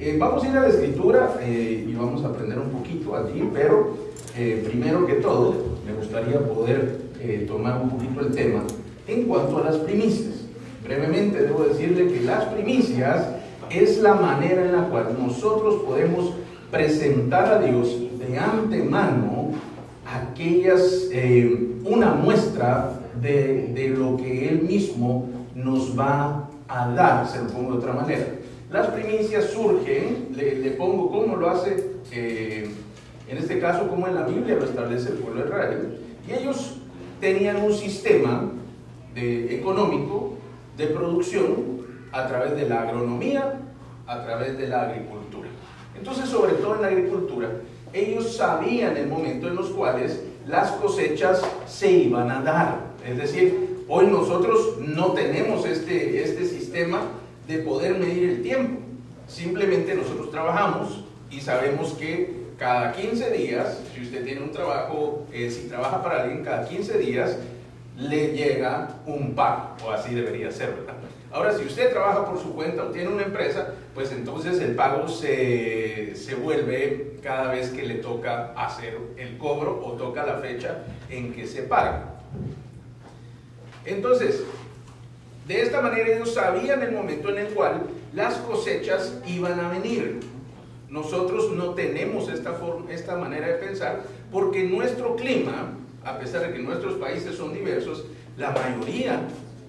Eh, vamos a ir a la escritura eh, y vamos a aprender un poquito allí, pero eh, primero que todo me gustaría poder tomar un poquito el tema en cuanto a las primicias. Brevemente debo decirle que las primicias es la manera en la cual nosotros podemos presentar a Dios de antemano aquellas, una muestra de, de lo que Él mismo nos va a dar, se lo pongo de otra manera. Las primicias surgen, le, pongo cómo lo hace, eh, en este caso como en la Biblia lo establece el pueblo de Israel, y ellos tenían un sistema de, económico de producción a través de la agronomía, a través de la agricultura. Entonces, sobre todo en la agricultura, ellos sabían el momento en los cuales las cosechas se iban a dar. Es decir, hoy nosotros no tenemos este, este sistema de poder medir el tiempo. Simplemente nosotros trabajamos y sabemos que cada 15 días, si usted tiene un trabajo, eh, si trabaja para alguien, cada 15 días le llega un pago, o así debería ser, ¿verdad? Ahora, si usted trabaja por su cuenta o tiene una empresa, pues entonces el pago se, se vuelve cada vez que le toca hacer el cobro o toca la fecha en que se paga. Entonces, de esta manera ellos sabían el momento en el cual las cosechas iban a venir. Nosotros no tenemos esta, forma, esta manera de pensar porque nuestro clima, a pesar de que nuestros países son diversos, la mayoría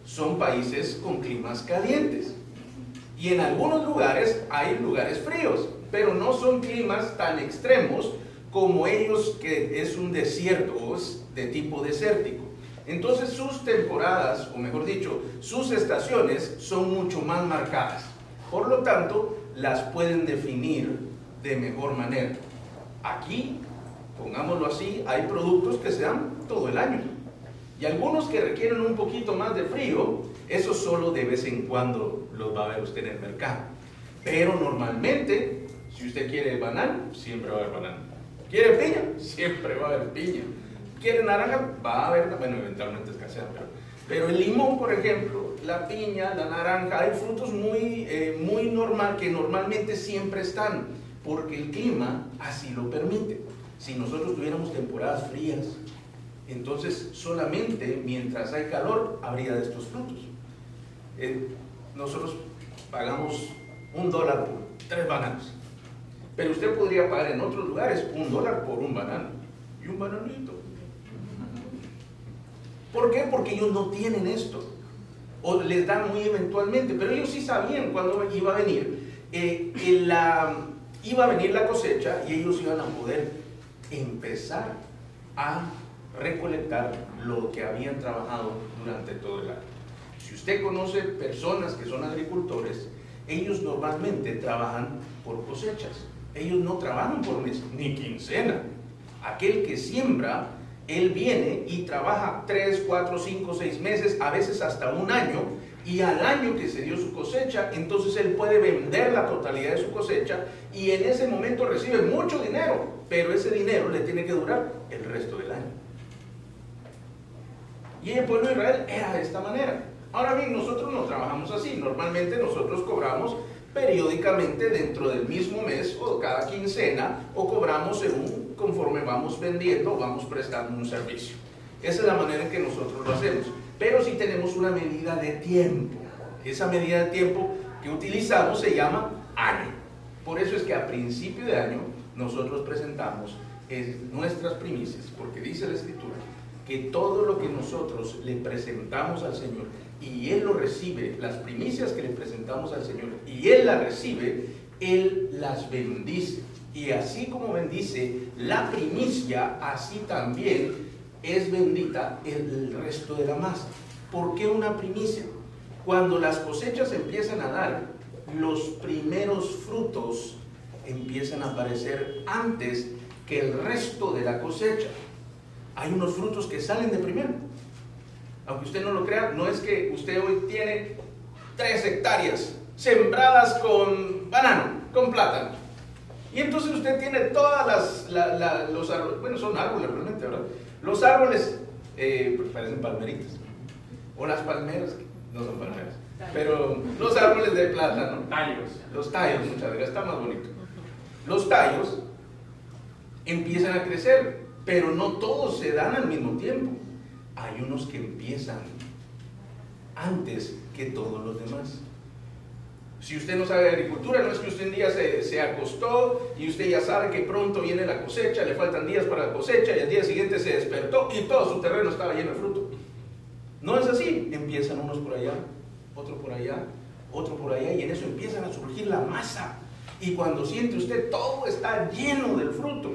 son países con climas calientes. Y en algunos lugares hay lugares fríos, pero no son climas tan extremos como ellos que es un desierto, es de tipo desértico. Entonces sus temporadas, o mejor dicho, sus estaciones son mucho más marcadas. Por lo tanto, las pueden definir de mejor manera. Aquí, pongámoslo así, hay productos que se dan todo el año. Y algunos que requieren un poquito más de frío, eso solo de vez en cuando los va a ver usted en el mercado. Pero normalmente, si usted quiere banano, siempre va a haber banano. ¿Quiere piña? Siempre va a haber piña quiere naranja, va a haber, bueno, eventualmente escasean, pero, el limón, por ejemplo, la piña, la naranja, hay frutos muy, eh, muy normal que normalmente siempre están, porque el clima así lo permite. Si nosotros tuviéramos temporadas frías, entonces solamente mientras hay calor habría de estos frutos. Eh, nosotros pagamos un dólar por tres bananos, pero usted podría pagar en otros lugares un dólar por un banano y un bananito. ¿Por qué? Porque ellos no tienen esto. O les dan muy eventualmente, pero ellos sí sabían cuándo iba a venir. Eh, la, iba a venir la cosecha y ellos iban a poder empezar a recolectar lo que habían trabajado durante todo el año. Si usted conoce personas que son agricultores, ellos normalmente trabajan por cosechas. Ellos no trabajan por mes, ni quincena. Aquel que siembra él viene y trabaja 3, 4, 5, 6 meses, a veces hasta un año, y al año que se dio su cosecha, entonces él puede vender la totalidad de su cosecha y en ese momento recibe mucho dinero, pero ese dinero le tiene que durar el resto del año. Y el pueblo de Israel era de esta manera. Ahora bien, nosotros no trabajamos así. Normalmente nosotros cobramos periódicamente dentro del mismo mes o cada quincena o cobramos según conforme vamos vendiendo vamos prestando un servicio. Esa es la manera en que nosotros lo hacemos. Pero si tenemos una medida de tiempo. Esa medida de tiempo que utilizamos se llama año. Por eso es que a principio de año nosotros presentamos nuestras primicias, porque dice la Escritura que todo lo que nosotros le presentamos al Señor y Él lo recibe, las primicias que le presentamos al Señor, y Él las recibe, Él las bendice. Y así como bendice la primicia, así también es bendita el resto de la masa. ¿Por qué una primicia? Cuando las cosechas empiezan a dar, los primeros frutos empiezan a aparecer antes que el resto de la cosecha. Hay unos frutos que salen de primero aunque usted no lo crea, no es que usted hoy tiene tres hectáreas sembradas con banano, con plátano. Y entonces usted tiene todas las, los árboles, bueno, son árboles realmente, ¿verdad? Los árboles, eh, pues parecen palmeritas. O las palmeras, no son palmeras. pero los árboles de plátano, Tallos. los tallos, muchas gracias, está más bonito. Los tallos empiezan a crecer, pero no todos se dan al mismo tiempo. Hay unos que empiezan antes que todos los demás. Si usted no sabe de agricultura, no es que usted un día se, se, acostó y usted ya sabe que pronto viene la cosecha, le faltan días para la cosecha y al día siguiente se despertó y todo su terreno estaba lleno de fruto. No es así. Empiezan unos por allá, otro por allá, otro por allá y en eso empiezan a surgir la masa. Y cuando siente usted todo está lleno del fruto.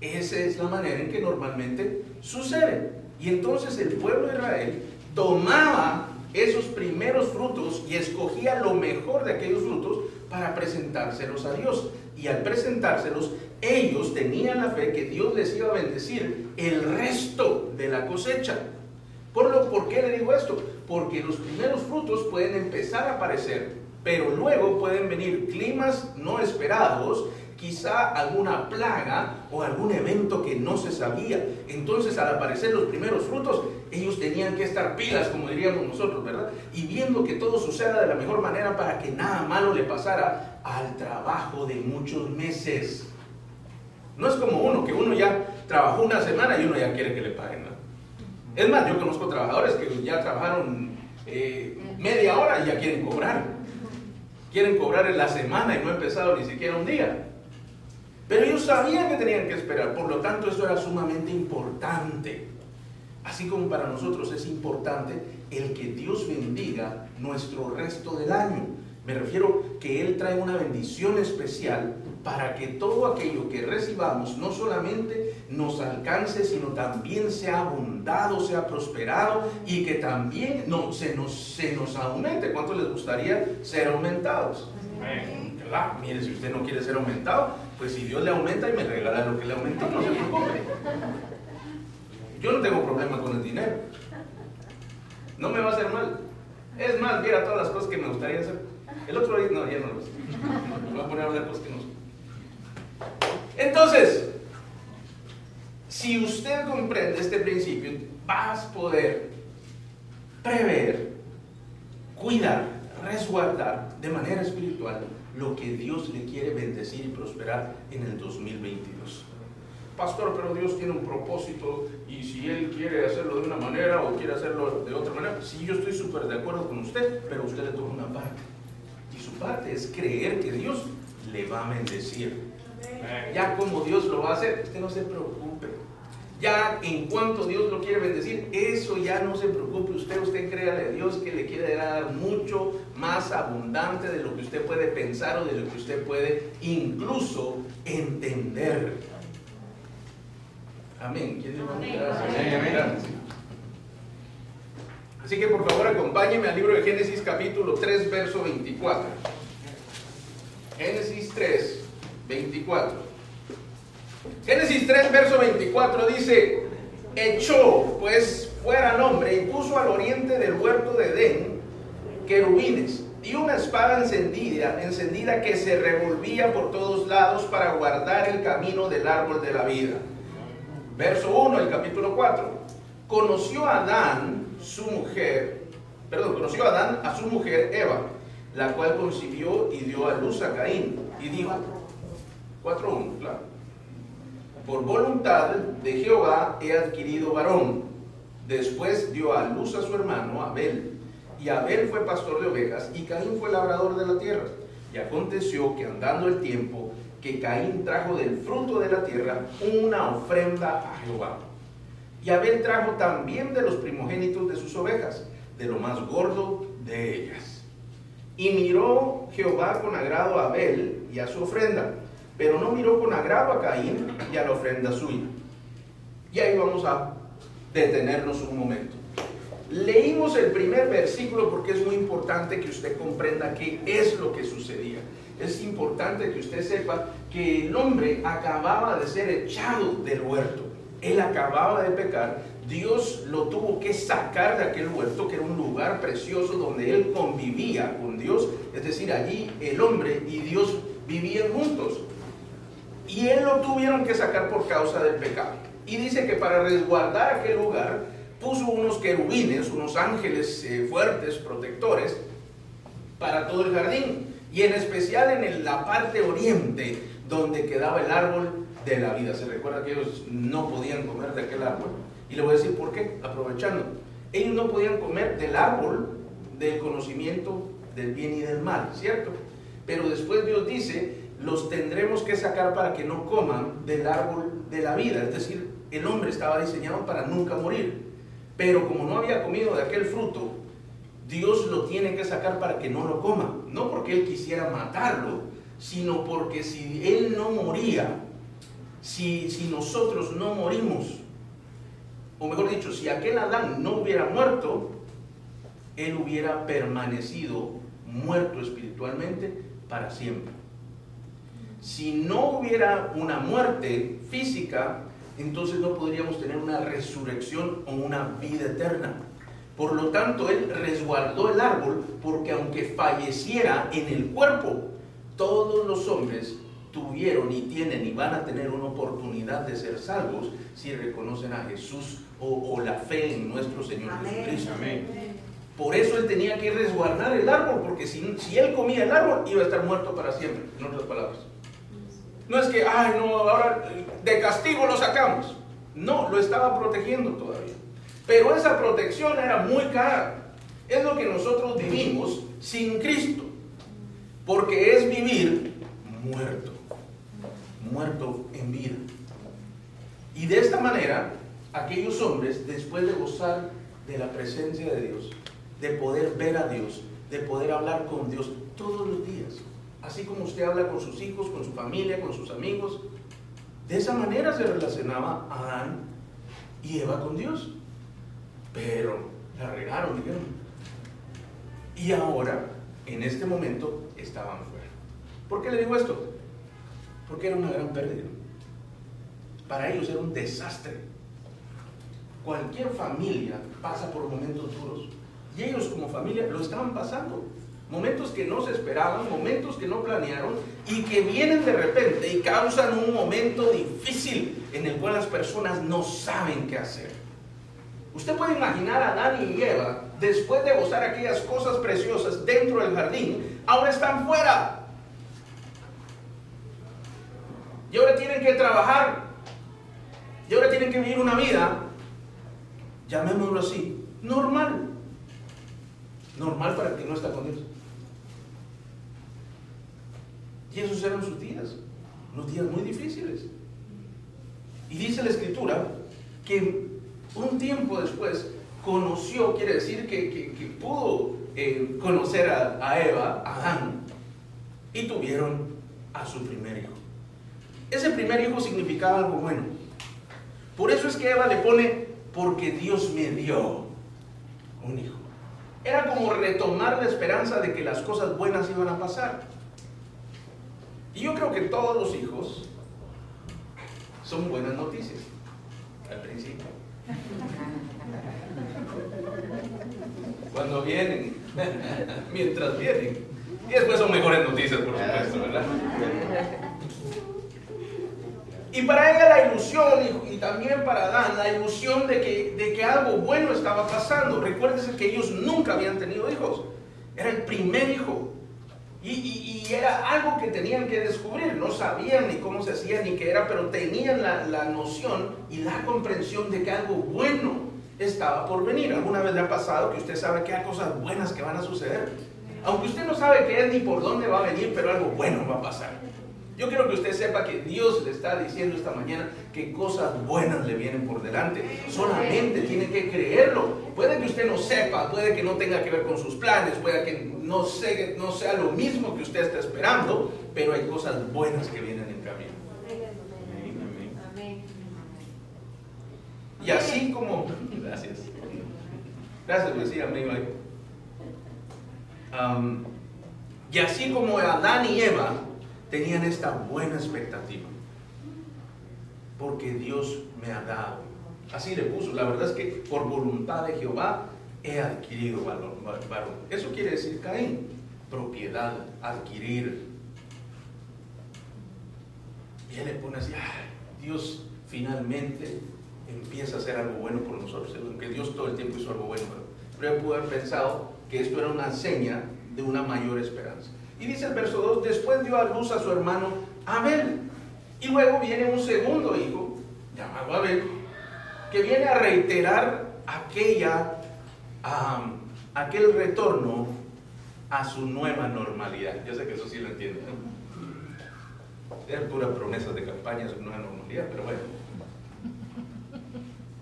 Esa es la manera en que normalmente sucede. Y entonces el pueblo de Israel tomaba esos primeros frutos y escogía lo mejor de aquellos frutos para presentárselos a Dios. Y al presentárselos, ellos tenían la fe que Dios les iba a bendecir el resto de la cosecha. Por, lo, ¿Por qué le digo esto? Porque los primeros frutos pueden empezar a aparecer, pero luego pueden venir climas no esperados quizá alguna plaga o algún evento que no se sabía. Entonces al aparecer los primeros frutos, ellos tenían que estar pilas, como diríamos nosotros, ¿verdad? Y viendo que todo suceda de la mejor manera para que nada malo le pasara al trabajo de muchos meses. No es como uno, que uno ya trabajó una semana y uno ya quiere que le paguen. Es más, yo conozco trabajadores que ya trabajaron eh, media hora y ya quieren cobrar. Quieren cobrar en la semana y no ha empezado ni siquiera un día. Pero ellos sabían que tenían que esperar, por lo tanto eso era sumamente importante. Así como para nosotros es importante el que Dios bendiga nuestro resto del año. Me refiero que Él trae una bendición especial para que todo aquello que recibamos no solamente nos alcance, sino también sea abundado, sea prosperado y que también no, se, nos, se nos aumente. ¿Cuánto les gustaría ser aumentados? Claro, mire, si usted no quiere ser aumentado, pues si Dios le aumenta y me regala lo que le aumentó, no se preocupe. Yo no tengo problema con el dinero. No me va a hacer mal. Es más, mira todas las cosas que me gustaría hacer. El otro día, no, ya no lo sé. Me voy a poner a hablar cosas que no. Entonces, si usted comprende este principio, vas a poder prever, cuidar, resguardar de manera espiritual lo que Dios le quiere bendecir y prosperar en el 2022. Pastor, pero Dios tiene un propósito y si Él quiere hacerlo de una manera o quiere hacerlo de otra manera, sí, yo estoy súper de acuerdo con usted, pero usted le toca una parte. Y su parte es creer que Dios le va a bendecir. Ya como Dios lo va a hacer, usted no se preocupe. Ya en cuanto Dios lo quiere bendecir, eso ya no se preocupe usted, usted créale a Dios que le quiere dar mucho más abundante de lo que usted puede pensar o de lo que usted puede incluso entender. Amén. Así que por favor acompáñeme al libro de Génesis capítulo 3, verso 24. Génesis 3, 24. Génesis 3, verso 24 dice, echó pues fuera al hombre y puso al oriente del huerto de Edén querubines y una espada encendida, encendida que se revolvía por todos lados para guardar el camino del árbol de la vida. Verso 1 del capítulo 4. Conoció a Adán, su mujer, perdón, conoció a Adán a su mujer Eva, la cual concibió y dio a luz a Caín. Y dijo, 4.1, claro. Por voluntad de Jehová he adquirido varón. Después dio a luz a su hermano Abel. Y Abel fue pastor de ovejas y Caín fue labrador de la tierra. Y aconteció que andando el tiempo, que Caín trajo del fruto de la tierra una ofrenda a Jehová. Y Abel trajo también de los primogénitos de sus ovejas, de lo más gordo de ellas. Y miró Jehová con agrado a Abel y a su ofrenda, pero no miró con agrado a Caín y a la ofrenda suya. Y ahí vamos a detenernos un momento. Leímos el primer versículo porque es muy importante que usted comprenda qué es lo que sucedía. Es importante que usted sepa que el hombre acababa de ser echado del huerto. Él acababa de pecar. Dios lo tuvo que sacar de aquel huerto, que era un lugar precioso donde él convivía con Dios. Es decir, allí el hombre y Dios vivían juntos. Y él lo tuvieron que sacar por causa del pecado. Y dice que para resguardar aquel lugar, puso unos querubines, unos ángeles eh, fuertes, protectores, para todo el jardín. Y en especial en la parte oriente, donde quedaba el árbol de la vida. Se recuerda que ellos no podían comer de aquel árbol. Y le voy a decir por qué, aprovechando. Ellos no podían comer del árbol del conocimiento del bien y del mal, ¿cierto? Pero después Dios dice, los tendremos que sacar para que no coman del árbol de la vida. Es decir, el hombre estaba diseñado para nunca morir. Pero como no había comido de aquel fruto, Dios lo tiene que sacar para que no lo coma. No porque Él quisiera matarlo, sino porque si Él no moría, si, si nosotros no morimos, o mejor dicho, si aquel Adán no hubiera muerto, Él hubiera permanecido muerto espiritualmente para siempre. Si no hubiera una muerte física, entonces no podríamos tener una resurrección o una vida eterna. Por lo tanto, Él resguardó el árbol porque aunque falleciera en el cuerpo, todos los hombres tuvieron y tienen y van a tener una oportunidad de ser salvos si reconocen a Jesús o, la fe en nuestro Señor Jesucristo. Por eso él tenía que resguardar el árbol, porque si, si él comía el árbol iba a estar muerto para siempre, en otras palabras. No es que, ay, no, ahora de castigo lo sacamos. No, lo estaba protegiendo todavía. Pero esa protección era muy cara. Es lo que nosotros vivimos sin Cristo. Porque es vivir muerto. Muerto en vida. Y de esta manera, aquellos hombres, después de gozar de la presencia de Dios, de poder ver a Dios, de poder hablar con Dios todos los días, así como usted habla con sus hijos, con su familia, con sus amigos, de esa manera se relacionaba Adán y Eva con Dios. Pero la regaron. Y ahora, en este momento, estaban fuera. ¿Por qué le digo esto? Porque era una gran pérdida. Para ellos era un desastre. Cualquier familia pasa por momentos duros. Y ellos como familia lo estaban pasando. Momentos que no se esperaban, momentos que no planearon y que vienen de repente y causan un momento difícil en el cual las personas no saben qué hacer. Usted puede imaginar a Dani y Eva, después de gozar aquellas cosas preciosas dentro del jardín, ahora están fuera. Y ahora tienen que trabajar. Y ahora tienen que vivir una vida, llamémoslo así, normal. Normal para el que no está con Dios. Y esos eran sus días, unos días muy difíciles. Y dice la escritura que un tiempo después conoció, quiere decir que, pudo eh, conocer a, a Eva, a Adán, y tuvieron a su primer hijo. Ese primer hijo significaba algo bueno. Por eso es que Eva le pone, porque Dios me dio un hijo. Era como retomar la esperanza de que las cosas buenas iban a pasar. Y yo creo que todos los hijos son buenas noticias al principio. Cuando vienen, mientras vienen. Y después son mejores noticias, por supuesto, ¿verdad? Y para ella la ilusión, y, también para Adán, la ilusión de que, de que algo bueno estaba pasando. Recuérdense que ellos nunca habían tenido hijos. Era el primer hijo. Y, era algo que tenían que descubrir. No sabían ni cómo se hacía ni qué era, pero tenían la, la noción y la comprensión de que algo bueno estaba por venir. ¿Alguna vez le ha pasado que usted sabe que hay cosas buenas que van a suceder? Aunque usted no sabe qué es ni por dónde va a venir, pero algo bueno va a pasar. Yo quiero que usted sepa que Dios le está diciendo esta mañana que cosas buenas le vienen por delante. Solamente tiene que creerlo. Puede que usted no sepa, puede que no tenga que ver con sus planes, puede que no, sea, lo mismo que usted está esperando, pero hay cosas buenas que vienen en camino. Y así como... Gracias. Gracias por amigo. y así como Adán y Eva tenían esta buena expectativa. Porque Dios me ha dado. Así le puso. La verdad es que por voluntad de Jehová he adquirido varón. Eso quiere decir Caín. Propiedad, adquirir. Y él le pone así, Dios finalmente empieza a hacer algo bueno por nosotros, aunque Dios todo el tiempo hizo algo bueno, pero él pudo haber pensado que esto era una seña de una mayor esperanza. Y dice el verso 2, después dio a luz a su hermano Abel. Y luego viene un segundo hijo, llamado Abel, que viene a reiterar aquella, aquel retorno a su nueva normalidad. Yo sé que eso sí lo entienden. Eran puras promesas de campaña, su nueva normalidad, pero bueno.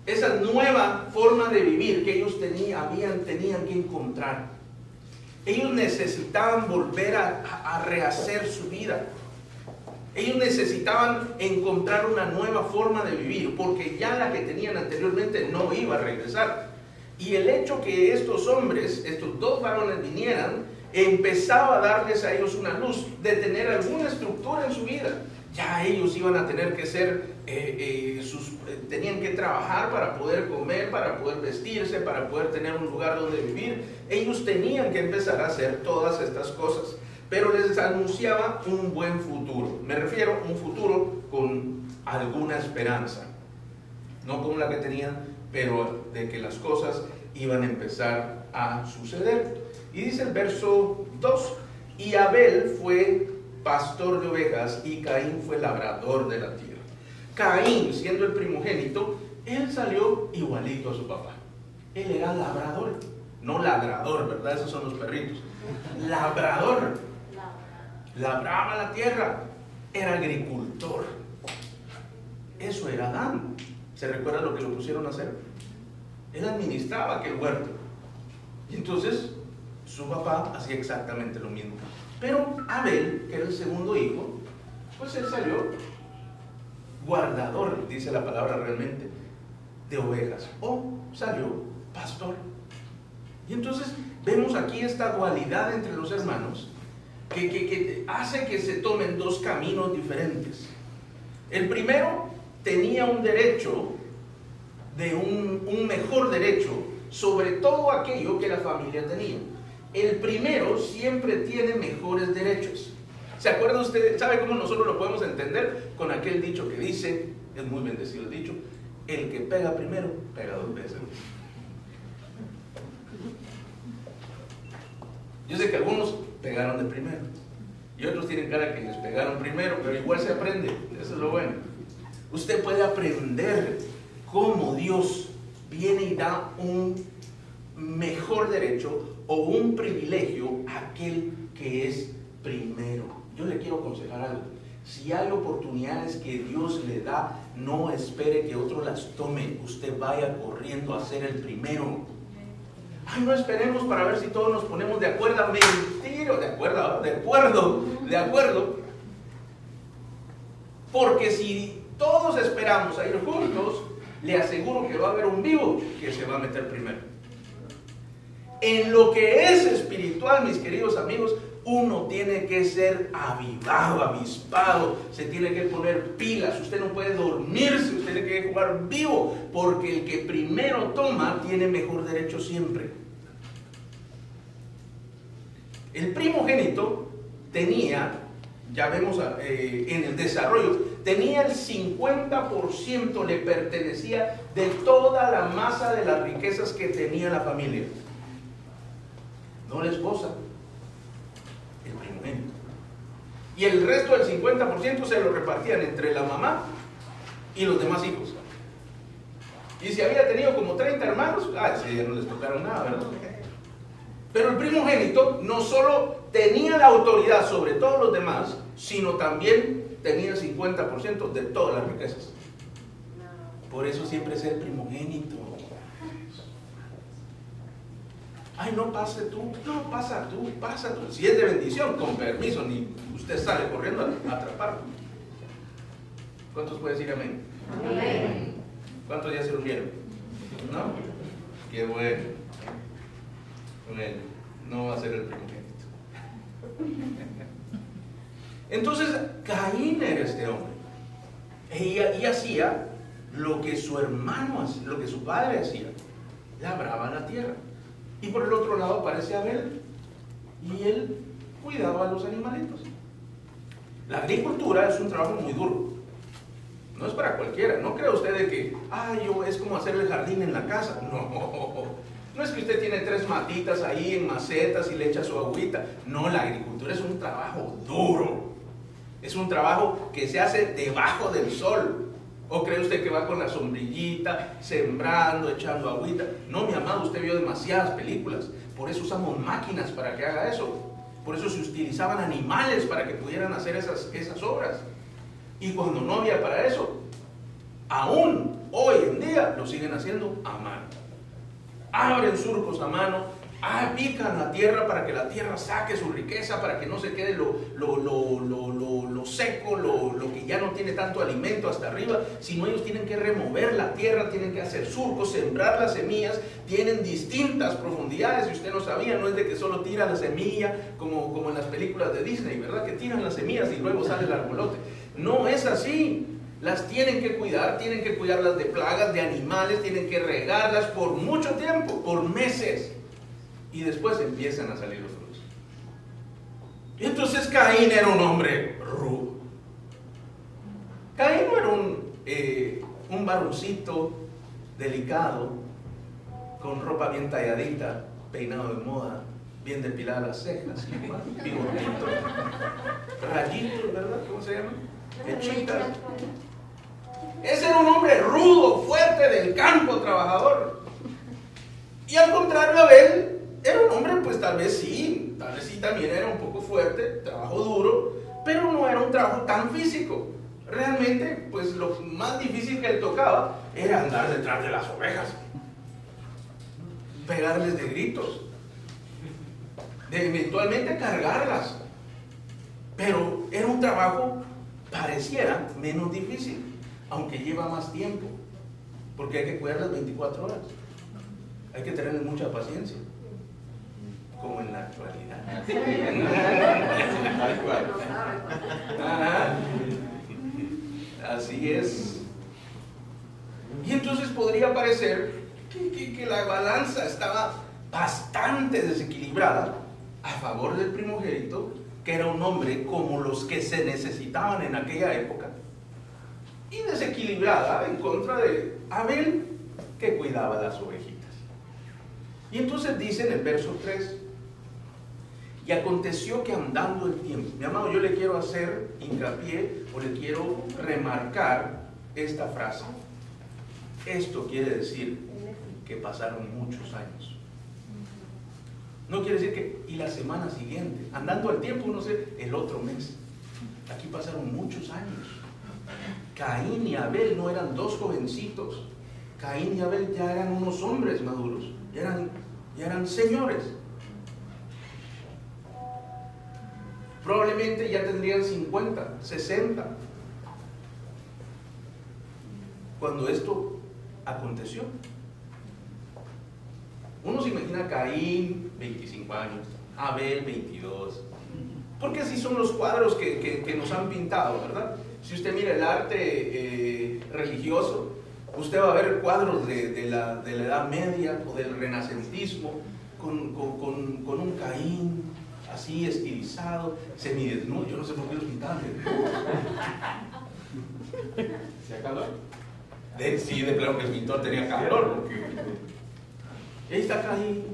Esa nueva forma de vivir que ellos tenían, tenían que encontrar. Ellos necesitaban volver a, rehacer su vida. Ellos necesitaban encontrar una nueva forma de vivir, porque ya la que tenían anteriormente no iba a regresar. Y el hecho que estos hombres, estos dos varones vinieran, empezaba a darles a ellos una luz de tener alguna estructura en su vida. Ya ellos iban a tener que ser, eh, eh, eh, tenían que trabajar para poder comer, para poder vestirse, para poder tener un lugar donde vivir. Ellos tenían que empezar a hacer todas estas cosas. Pero les anunciaba un buen futuro. Me refiero a un futuro con alguna esperanza. No como la que tenían, pero de que las cosas iban a empezar a suceder. Y dice el verso 2, y Abel fue pastor de ovejas y Caín fue labrador de la tierra. Caín, siendo el primogénito, él salió igualito a su papá. Él era labrador, no ladrador, ¿verdad? Esos son los perritos. Labrador. Labraba la tierra. Era agricultor. Eso era Adán. ¿Se recuerda lo que lo pusieron a hacer? Él administraba aquel huerto. Y entonces su papá hacía exactamente lo mismo. Pero Abel, que era el segundo hijo, pues él salió guardador, dice la palabra realmente, de ovejas. O salió pastor. Y entonces vemos aquí esta dualidad entre los hermanos que, hace que se tomen dos caminos diferentes. El primero tenía un derecho, de un, un mejor derecho, sobre todo aquello que la familia tenía el primero siempre tiene mejores derechos. ¿Se acuerda usted? ¿Sabe cómo nosotros lo podemos entender? Con aquel dicho que dice, es muy bendecido el dicho, el que pega primero, pega dos veces. Yo sé que algunos pegaron de primero y otros tienen cara que les pegaron primero, pero igual se aprende, eso es lo bueno. Usted puede aprender cómo Dios viene y da un mejor derecho o un privilegio aquel que es primero. Yo le quiero aconsejar algo. Si hay oportunidades que Dios le da, no espere que otros las tomen. Usted vaya corriendo a ser el primero. Ay, no esperemos para ver si todos nos ponemos de acuerdo. Mentira, de acuerdo, de acuerdo, de acuerdo. Porque si todos esperamos a ir juntos, le aseguro que va a haber un vivo que se va a meter primero. En lo que es espiritual, mis queridos amigos, uno tiene que ser avivado, avispado, se tiene que poner pilas, usted no puede dormirse, usted tiene que jugar vivo, porque el que primero toma tiene mejor derecho siempre. El primogénito tenía, ya vemos eh, en el desarrollo, tenía el 50%, le pertenecía de toda la masa de las riquezas que tenía la familia no la esposa, el primogénito. Y el resto del 50% se lo repartían entre la mamá y los demás hijos. Y si había tenido como 30 hermanos, ah, ese ya no les tocaron nada, ¿verdad? Pero el primogénito no solo tenía la autoridad sobre todos los demás, sino también tenía el 50% de todas las riquezas. Por eso siempre es el primogénito. Ay, no pase tú, no pasa tú, pasa tú. Si es de bendición, con permiso, ni usted sale corriendo a atraparlo. ¿Cuántos pueden decir amén? Amén. ¿Cuántos ya se durmieron? ¿No? Qué bueno. Bueno, no va a ser el primogénito. Entonces, Caín era este hombre. Y, y hacía lo que su hermano, lo que su padre hacía. Labraba la tierra. Y por el otro lado aparece Abel. Y él cuidaba a los animalitos. La agricultura es un trabajo muy duro. No es para cualquiera. No crea usted que, ay, yo es como hacer el jardín en la casa. No. No es que usted tiene tres matitas ahí en macetas y le echa su agüita. No, la agricultura es un trabajo duro. Es un trabajo que se hace debajo del sol. ¿O cree usted que va con la sombrillita, sembrando, echando agüita? No, mi amado, usted vio demasiadas películas. Por eso usamos máquinas para que haga eso. Por eso se utilizaban animales para que pudieran hacer esas, esas obras. Y cuando no había para eso, aún hoy en día lo siguen haciendo a mano abren surcos a mano, ah, pican la tierra para que la tierra saque su riqueza, para que no se quede lo, lo, lo seco, lo, que ya no tiene tanto alimento hasta arriba, sino ellos tienen que remover la tierra, tienen que hacer surcos, sembrar las semillas, tienen distintas profundidades, y usted no sabía, no es de que solo tiran la semilla como, como en las películas de Disney, ¿verdad? Que tiran las semillas y luego sale el arbolote. No es así. Las tienen que cuidar, tienen que cuidarlas de plagas, de animales, tienen que regarlas por mucho tiempo, por meses. Y después empiezan a salir los frutos. Y entonces Caín era un hombre rudo. Caín no era un, eh, un delicado, con ropa bien talladita, peinado de moda, bien depiladas las cejas, bigotito, rayitos, ¿verdad? ¿Cómo se llama? Hechita. Ese era un hombre rudo, fuerte, del campo, trabajador. Y al contrario, Abel era un hombre, pues tal vez sí, tal vez sí también era un poco fuerte, trabajo duro, pero no era un trabajo tan físico. Realmente, pues lo más difícil que le tocaba era andar detrás de las ovejas, pegarles de gritos, eventualmente cargarlas. Pero era un trabajo, pareciera, menos difícil aunque lleva más tiempo, porque hay que cuidarlas 24 horas. Hay que tener mucha paciencia, como en la actualidad. Así es. Y entonces podría parecer que, que, la balanza estaba bastante desequilibrada a favor del primogénito, que era un hombre como los que se necesitaban en aquella época, y desequilibrada en contra de Abel que cuidaba las ovejitas. Y entonces dice en el verso 3, y aconteció que andando el tiempo, mi amado, yo le quiero hacer hincapié o le quiero remarcar esta frase. Esto quiere decir que pasaron muchos años. No quiere decir que, y la semana siguiente, andando el tiempo, no sé, el otro mes. Aquí pasaron muchos años. Caín y Abel no eran dos jovencitos. Caín y Abel ya eran unos hombres maduros, eran, ya eran señores. Probablemente ya tendrían 50, 60. Cuando esto aconteció. Uno se imagina Caín, 25 años, Abel, 22. Porque así son los cuadros que, que nos han pintado, ¿verdad? Si usted mira el arte eh, religioso, usted va a ver cuadros de, la, Edad Media o del Renacentismo con, un Caín así estilizado, semidesnudo. Yo no sé por qué los pintaban. ¿Hacía calor? sí, de plano que el pintor tenía calor. Y ahí está Caín.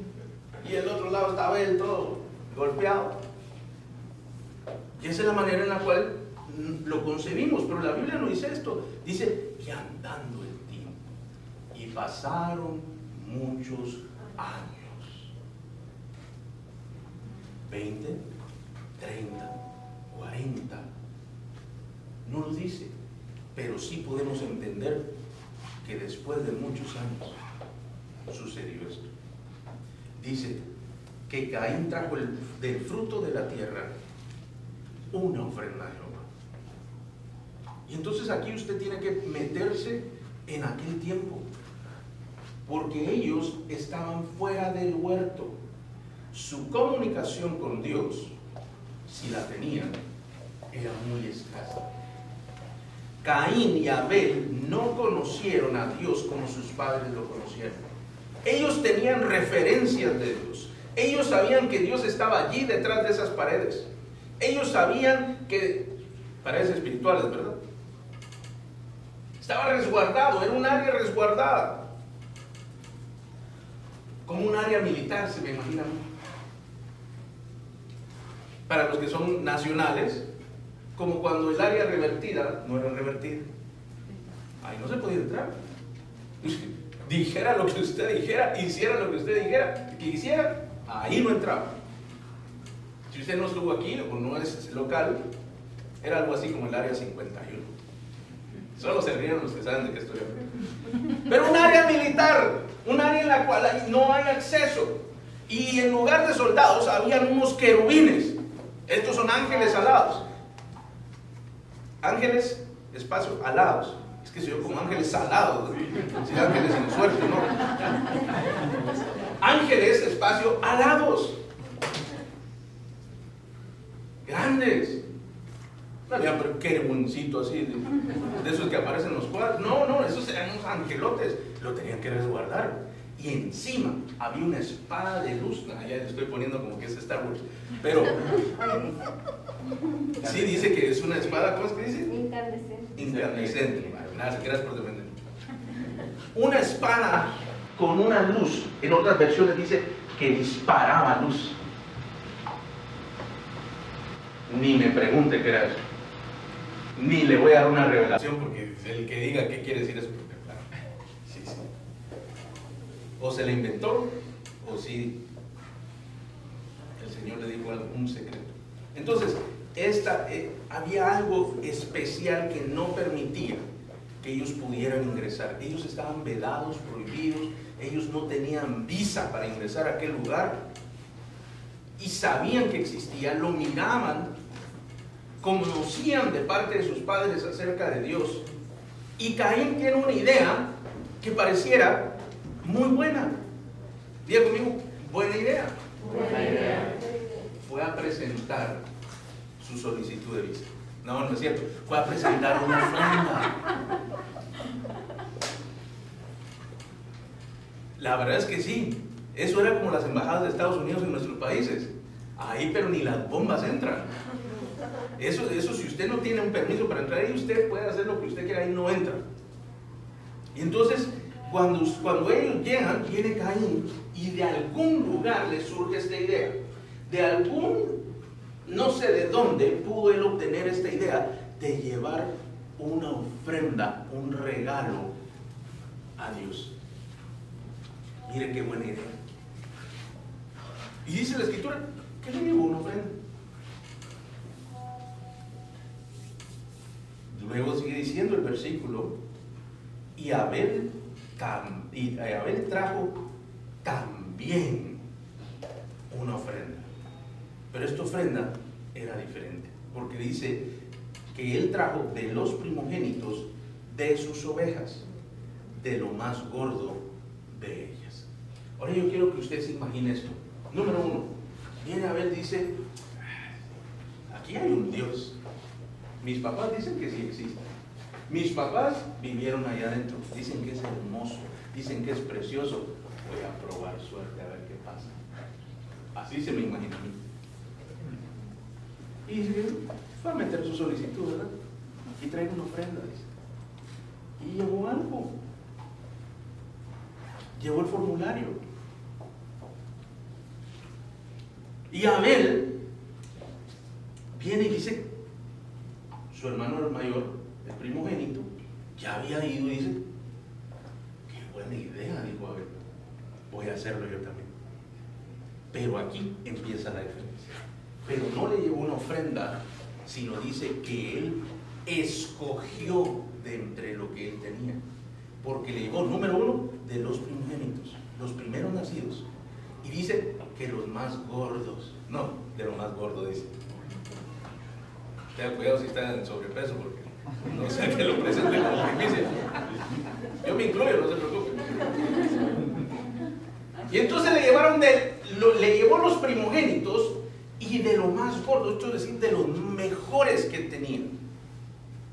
Y el otro lado estaba él todo golpeado. Y esa es la manera en la cual lo concebimos, pero la Biblia no dice esto. Dice, y andando el tiempo. Y pasaron muchos años. 20, 30, 40. No lo dice, pero sí podemos entender que después de muchos años sucedió esto. Dice que Caín trajo el, del fruto de la tierra una ofrenda y entonces aquí usted tiene que meterse en aquel tiempo, porque ellos estaban fuera del huerto. Su comunicación con Dios, si la tenían, era muy escasa. Caín y Abel no conocieron a Dios como sus padres lo conocieron. Ellos tenían referencias de Dios. Ellos sabían que Dios estaba allí detrás de esas paredes. Ellos sabían que, paredes espirituales, ¿verdad? Estaba resguardado, era un área resguardada. Como un área militar, se me imagina. Para los que son nacionales, como cuando el área revertida no era revertida. Ahí no se podía entrar. Dijera lo que usted dijera, hiciera lo que usted dijera, que hiciera, ahí no entraba. Si usted no estuvo aquí o no es local, era algo así como el área 51. Solo se ríen los que saben de qué estoy hablando. Pero un área militar, un área en la cual no hay acceso. Y en lugar de soldados habían unos querubines. Estos son ángeles alados. Ángeles, espacio, alados. Es que soy yo como ángeles salados. Si ángeles en suerte, ¿no? Ángeles, espacio, alados. Grandes. No había queruboncito así, de, esos que aparecen en los cuadros. No, no, esos eran unos angelotes. Lo tenían que resguardar. Y encima había una espada de luz. ya le estoy poniendo como que es Star Wars. Pero sí dice que es una espada, ¿cómo es que dice? Incandescente. Incandescente. Gracias, gracias por defender. Una espada con una luz. En otras versiones dice que disparaba luz. Ni me pregunte qué era eso ni le voy a dar una revelación porque el que diga qué quiere decir eso, porque claro, sí, sí. O se le inventó, o sí el Señor le dijo algún secreto. Entonces, esta, eh, había algo especial que no permitía que ellos pudieran ingresar. Ellos estaban vedados, prohibidos, ellos no tenían visa para ingresar a aquel lugar y sabían que existía, lo miraban conocían de parte de sus padres acerca de Dios. Y Caín tiene una idea que pareciera muy buena. Diga conmigo, buena idea. Buena idea. Fue a presentar su solicitud de visa. No, no es cierto. Fue a presentar una ofrenda. La verdad es que sí. Eso era como las embajadas de Estados Unidos en nuestros países. Ahí, pero ni las bombas entran. Eso, eso si usted no tiene un permiso para entrar ahí, usted puede hacer lo que usted quiera, ahí no entra. Y entonces, cuando, cuando ellos llegan, viene Caín y de algún lugar le surge esta idea. De algún, no sé de dónde, pudo él obtener esta idea de llevar una ofrenda, un regalo a Dios. Miren qué buena idea. Y dice la escritura, ¿qué le llevó una ofrenda? Luego sigue diciendo el versículo, y Abel, y Abel trajo también una ofrenda. Pero esta ofrenda era diferente, porque dice que él trajo de los primogénitos de sus ovejas, de lo más gordo de ellas. Ahora yo quiero que usted se imagine esto. Número uno, viene Abel dice, aquí hay un Dios mis papás dicen que sí existe. Mis papás vivieron allá adentro. Dicen que es hermoso. Dicen que es precioso. Voy a probar suerte a ver qué pasa. Así se me imagina a mí. Y fue a meter su solicitud, ¿verdad? Y trae una ofrenda, dice. Y llevó algo. Llevó el formulario. Y Abel viene y dice, su hermano mayor, el primogénito, ya había ido y dice, qué buena idea, dijo Abel, voy a hacerlo yo también. Pero aquí empieza la diferencia. Pero no le llevó una ofrenda, sino dice que él escogió de entre lo que él tenía. Porque le llevó, número uno, de los primogénitos, los primeros nacidos. Y dice que los más gordos, no, de lo más gordo dice Tenga cuidado si está en sobrepeso porque no sé que lo presente como primicia. Yo me incluyo, no se preocupe. Y entonces le llevaron de, le llevó los primogénitos y de lo más gordo, esto es decir, de los mejores que tenían.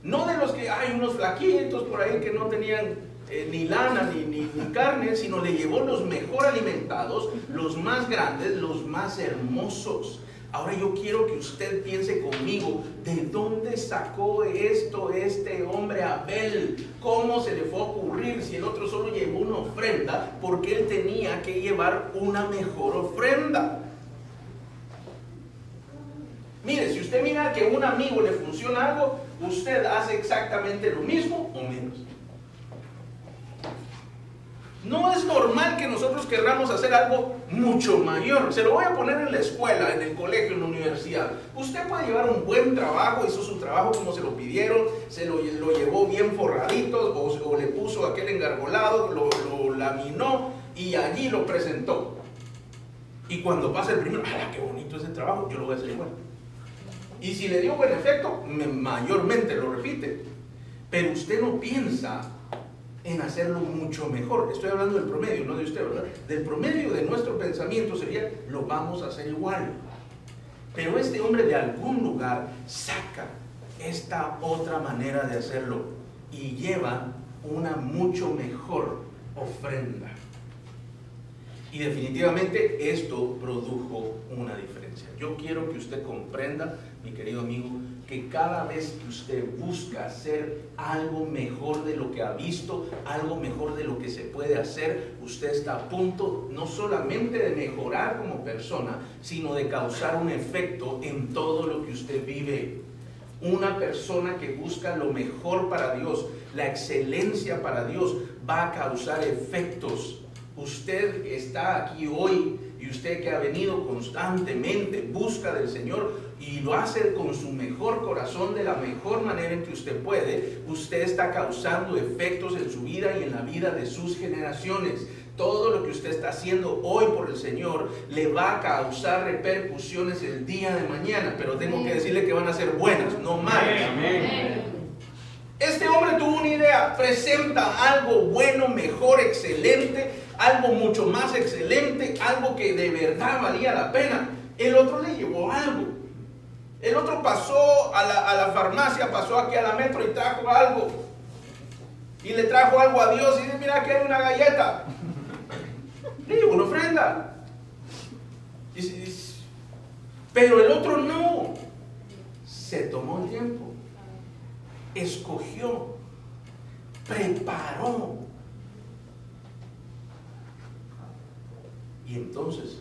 No de los que hay unos flaquitos por ahí que no tenían eh, ni lana ni, ni, ni, carne, sino le llevó los mejor alimentados, los más grandes, los más hermosos, Ahora yo quiero que usted piense conmigo, ¿de dónde sacó esto este hombre Abel? ¿Cómo se le fue a ocurrir si el otro solo llevó una ofrenda? Porque él tenía que llevar una mejor ofrenda. Mire, si usted mira que a un amigo le funciona algo, usted hace exactamente lo mismo o menos. No es normal que nosotros querramos hacer algo mucho mayor. Se lo voy a poner en la escuela, en el colegio, en la universidad. Usted puede llevar un buen trabajo, hizo su trabajo como se lo pidieron, se lo, llevó bien forradito o, le puso aquel engargolado, lo, lo, laminó y allí lo presentó. Y cuando pasa el primero, ¡ah, qué bonito ese trabajo! Yo lo voy a hacer igual. Y si le dio buen efecto, mayormente lo repite. Pero usted no piensa en hacerlo mucho mejor. Estoy hablando del promedio, no de usted, ¿verdad? Del promedio de nuestro pensamiento sería, lo vamos a hacer igual. Pero este hombre de algún lugar saca esta otra manera de hacerlo y lleva una mucho mejor ofrenda. Y definitivamente esto produjo una diferencia. Yo quiero que usted comprenda, mi querido amigo, que cada vez que usted busca hacer algo mejor de lo que ha visto, algo mejor de lo que se puede hacer, usted está a punto no solamente de mejorar como persona, sino de causar un efecto en todo lo que usted vive. Una persona que busca lo mejor para Dios, la excelencia para Dios, va a causar efectos. Usted está aquí hoy y usted que ha venido constantemente busca del Señor, y lo hace con su mejor corazón de la mejor manera en que usted puede, usted está causando efectos en su vida y en la vida de sus generaciones. Todo lo que usted está haciendo hoy por el Señor le va a causar repercusiones el día de mañana, pero tengo que decirle que van a ser buenas, no malas. Este hombre tuvo una idea, presenta algo bueno, mejor, excelente, algo mucho más excelente, algo que de verdad valía la pena. El otro le llevó algo. El otro pasó a la, farmacia, pasó aquí a la metro y trajo algo. Y le trajo algo a Dios y dice, mira, aquí hay una galleta. Le llevó una ofrenda. Pero el otro no. Se tomó el tiempo. Escogió. Preparó. Y entonces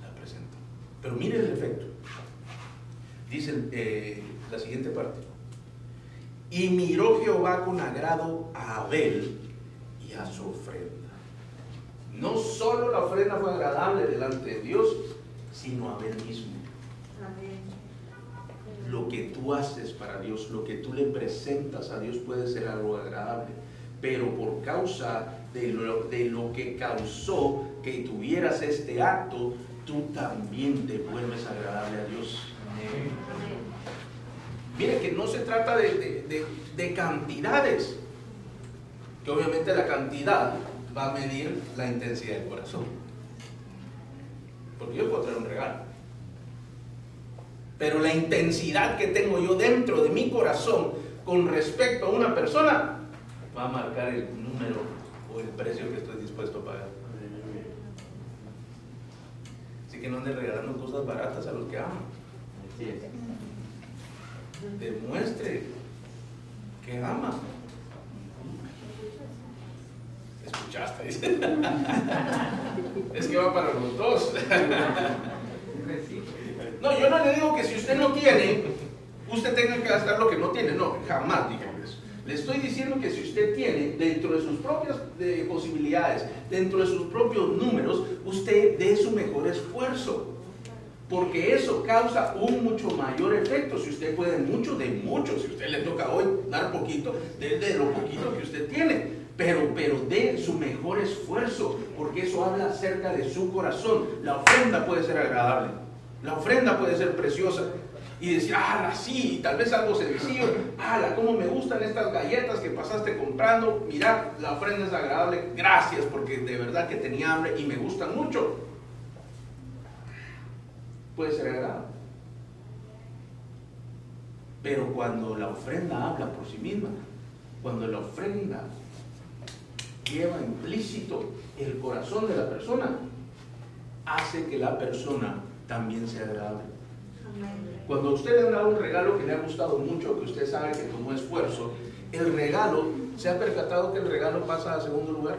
la presentó. Pero mire el efecto. Dice eh, la siguiente parte. Y miró Jehová con agrado a Abel y a su ofrenda. No solo la ofrenda fue agradable delante de Dios, sino a Abel mismo. Lo que tú haces para Dios, lo que tú le presentas a Dios puede ser algo agradable, pero por causa de lo, de lo que causó que tuvieras este acto, tú también te vuelves agradable a Dios. Mire que no se trata de, cantidades, que obviamente la cantidad va a medir la intensidad del corazón. Porque yo puedo traer un regalo. Pero la intensidad que tengo yo dentro de mi corazón con respecto a una persona va a marcar el número o el precio que estoy dispuesto a pagar. Así que no ande regalando cosas baratas a los que aman. Demuestre que ama. ¿Escuchaste? es que va para los dos. no, yo no le digo que si usted no tiene, usted tenga que gastar lo que no tiene. No, jamás dije. Le estoy diciendo que si usted tiene dentro de sus propias posibilidades, dentro de sus propios números, usted dé su mejor esfuerzo porque eso causa un mucho mayor efecto. Si usted puede mucho, de mucho. Si usted le toca hoy dar poquito, de, lo poquito que usted tiene. Pero, pero de su mejor esfuerzo, porque eso habla acerca de su corazón. La ofrenda puede ser agradable, la ofrenda puede ser preciosa. Y decir, ah, sí, tal vez algo sencillo, ah, cómo me gustan estas galletas que pasaste comprando. Mira, la ofrenda es agradable, gracias, porque de verdad que tenía hambre y me gustan mucho puede ser agradable. Pero cuando la ofrenda habla por sí misma, cuando la ofrenda lleva implícito el corazón de la persona, hace que la persona también sea agradable. Cuando usted le ha dado un regalo que le ha gustado mucho, que usted sabe que tomó esfuerzo, el regalo, ¿se ha percatado que el regalo pasa a segundo lugar?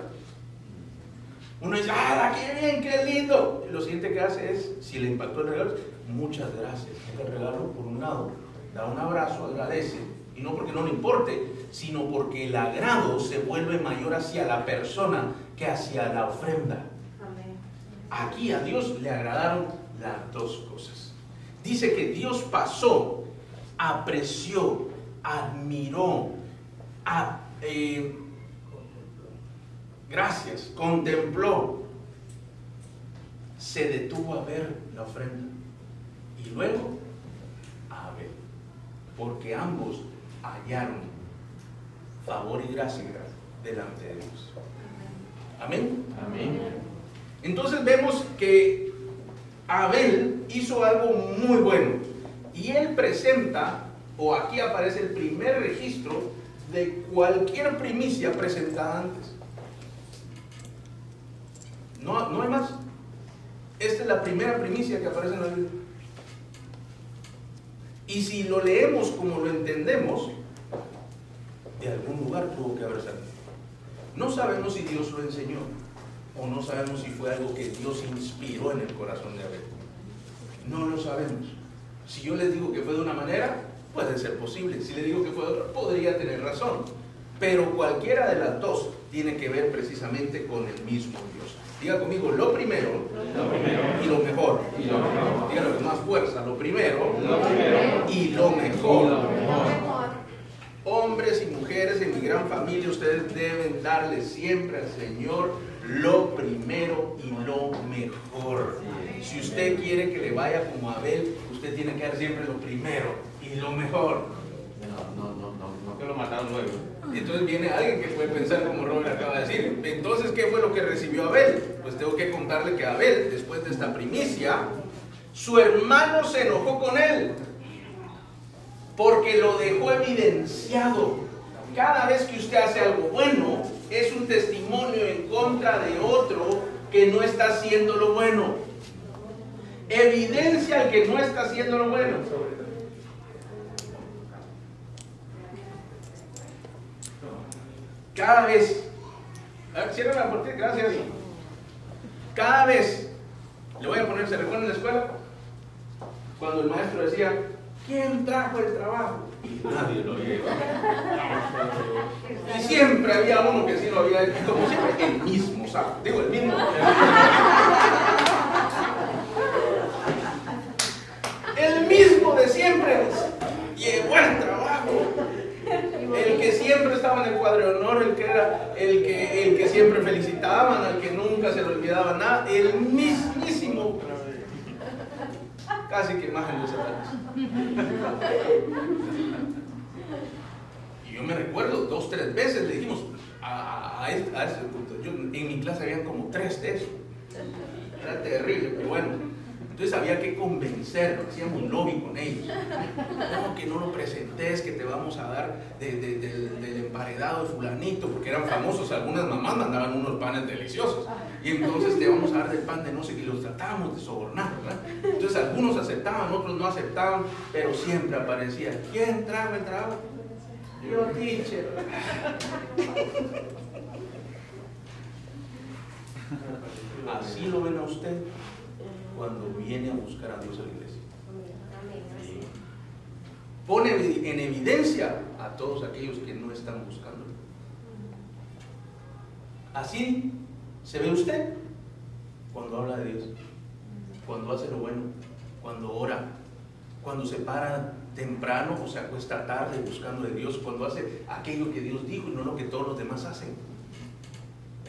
Uno dice, ¡ah, qué bien, qué lindo! Y lo siguiente que hace es, si le impactó el regalo, muchas gracias. El regalo, por un lado, da un abrazo, agradece, y no porque no le importe, sino porque el agrado se vuelve mayor hacia la persona que hacia la ofrenda. Aquí a Dios le agradaron las dos cosas. Dice que Dios pasó, apreció, admiró, eh, gracias, contempló, se detuvo a ver la ofrenda y luego a ver, porque ambos hallaron favor y gracia delante de Dios. Amén. Amén. Entonces vemos que Abel hizo algo muy bueno y él presenta, o aquí aparece el primer registro de cualquier primicia presentada antes. No, no hay más. Esta es la primera primicia que aparece en la Biblia. Y si lo leemos como lo entendemos, de algún lugar tuvo que haber salido. No sabemos si Dios lo enseñó o no sabemos si fue algo que Dios inspiró en el corazón de Abel. No lo sabemos. Si yo les digo que fue de una manera, puede ser posible. Si le digo que fue de otra, podría tener razón. Pero cualquiera de las dos tiene que ver precisamente con el mismo Dios. Diga conmigo lo primero, y lo mejor. Y Dígalo con más fuerza. Lo primero, y lo mejor. Hombres y mujeres en mi gran familia, ustedes deben darle siempre al Señor lo primero y lo mejor. Si usted quiere que le vaya como Abel, usted tiene que dar siempre lo primero y lo mejor. No, no, no, no, no que lo mataron luego. Entonces viene alguien que puede pensar como Robert acaba de decir. Entonces, ¿qué fue lo que recibió Abel? Pues tengo que contarle que Abel, después de esta primicia, su hermano se enojó con él porque lo dejó evidenciado. Cada vez que usted hace algo bueno, es un testimonio en contra de otro que no está haciendo lo bueno. Evidencia al que no está haciendo lo bueno. Cada vez, cierra la puerta, gracias. Cada vez, le voy a poner, ¿se recuerda en la escuela? Cuando el maestro decía, ¿quién trajo el trabajo? Y nadie lo lleva. Y siempre había uno que sí lo había hecho, como siempre, el mismo, ¿sabes? Digo, el mismo. El mismo de siempre llevó el trabajo. El que siempre estaba en el cuadro de honor, el que era el que, el que siempre felicitaban, al que nunca se le olvidaba nada, el mismísimo casi que imagen de Satanás. Y yo me recuerdo, dos, tres veces le dijimos a, a, este, ese punto. En mi clase habían como tres de eso. Era terrible, pero bueno. Entonces había que convencerlo, hacíamos un lobby con ellos. No, que no lo presentes, que te vamos a dar del emparedado de fulanito, porque eran famosos, algunas mamás mandaban unos panes deliciosos. Y entonces te vamos a dar del pan de no sé qué, los tratábamos de sobornar, ¿verdad? Entonces algunos aceptaban, otros no aceptaban, pero siempre aparecía, ¿quién trajo el trago? Yo, teacher. Así lo ven a usted cuando viene a buscar a Dios a la iglesia. Pone en evidencia a todos aquellos que no están buscando. Así se ve usted cuando habla de Dios, cuando hace lo bueno, cuando ora, cuando se para temprano o se acuesta tarde buscando de Dios, cuando hace aquello que Dios dijo y no lo que todos los demás hacen.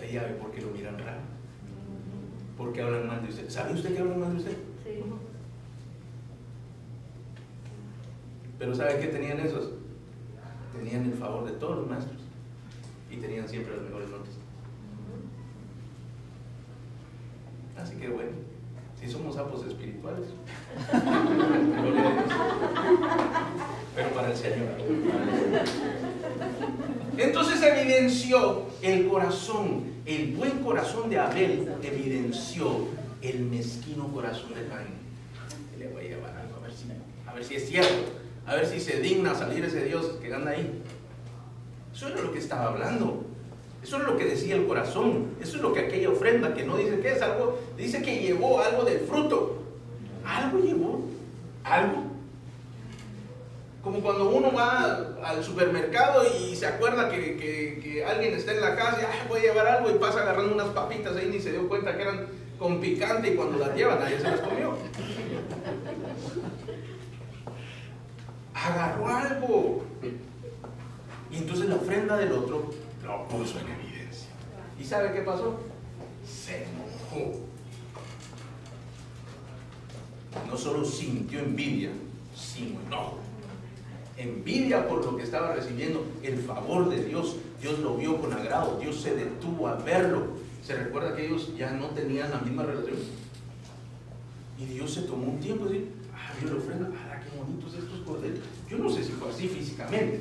Ella ve por qué lo miran raro porque hablan mal de usted. ¿Sabe usted que hablan mal de usted? Sí. Pero ¿sabe qué tenían esos? Tenían el favor de todos los maestros y tenían siempre las mejores notas. Así que bueno, si somos sapos espirituales, pero para el Señor. Entonces evidenció el corazón, el buen corazón de Abel evidenció el mezquino corazón de Caín. Le voy a llevar algo a ver si a ver si es cierto, a ver si se digna salir ese Dios que anda ahí. Eso era lo que estaba hablando. Eso es lo que decía el corazón. Eso es lo que aquella ofrenda que no dice que es algo, dice que llevó algo del fruto. Algo llevó. Algo. Como cuando uno va al supermercado y se acuerda que, alguien está en la casa y voy a llevar algo y pasa agarrando unas papitas ahí ni se dio cuenta que eran con picante y cuando las lleva nadie se las comió. Agarró algo. Y entonces la ofrenda del otro lo puso en evidencia. ¿Y sabe qué pasó? Se enojó. No solo sintió envidia, sino enojo envidia por lo que estaba recibiendo, el favor de Dios. Dios lo vio con agrado, Dios se detuvo a verlo. Se recuerda que ellos ya no tenían la misma relación. Y Dios se tomó un tiempo y dijo, ah, vio la ofrenda, ah, qué bonitos estos corderos. Yo no sé si fue así físicamente.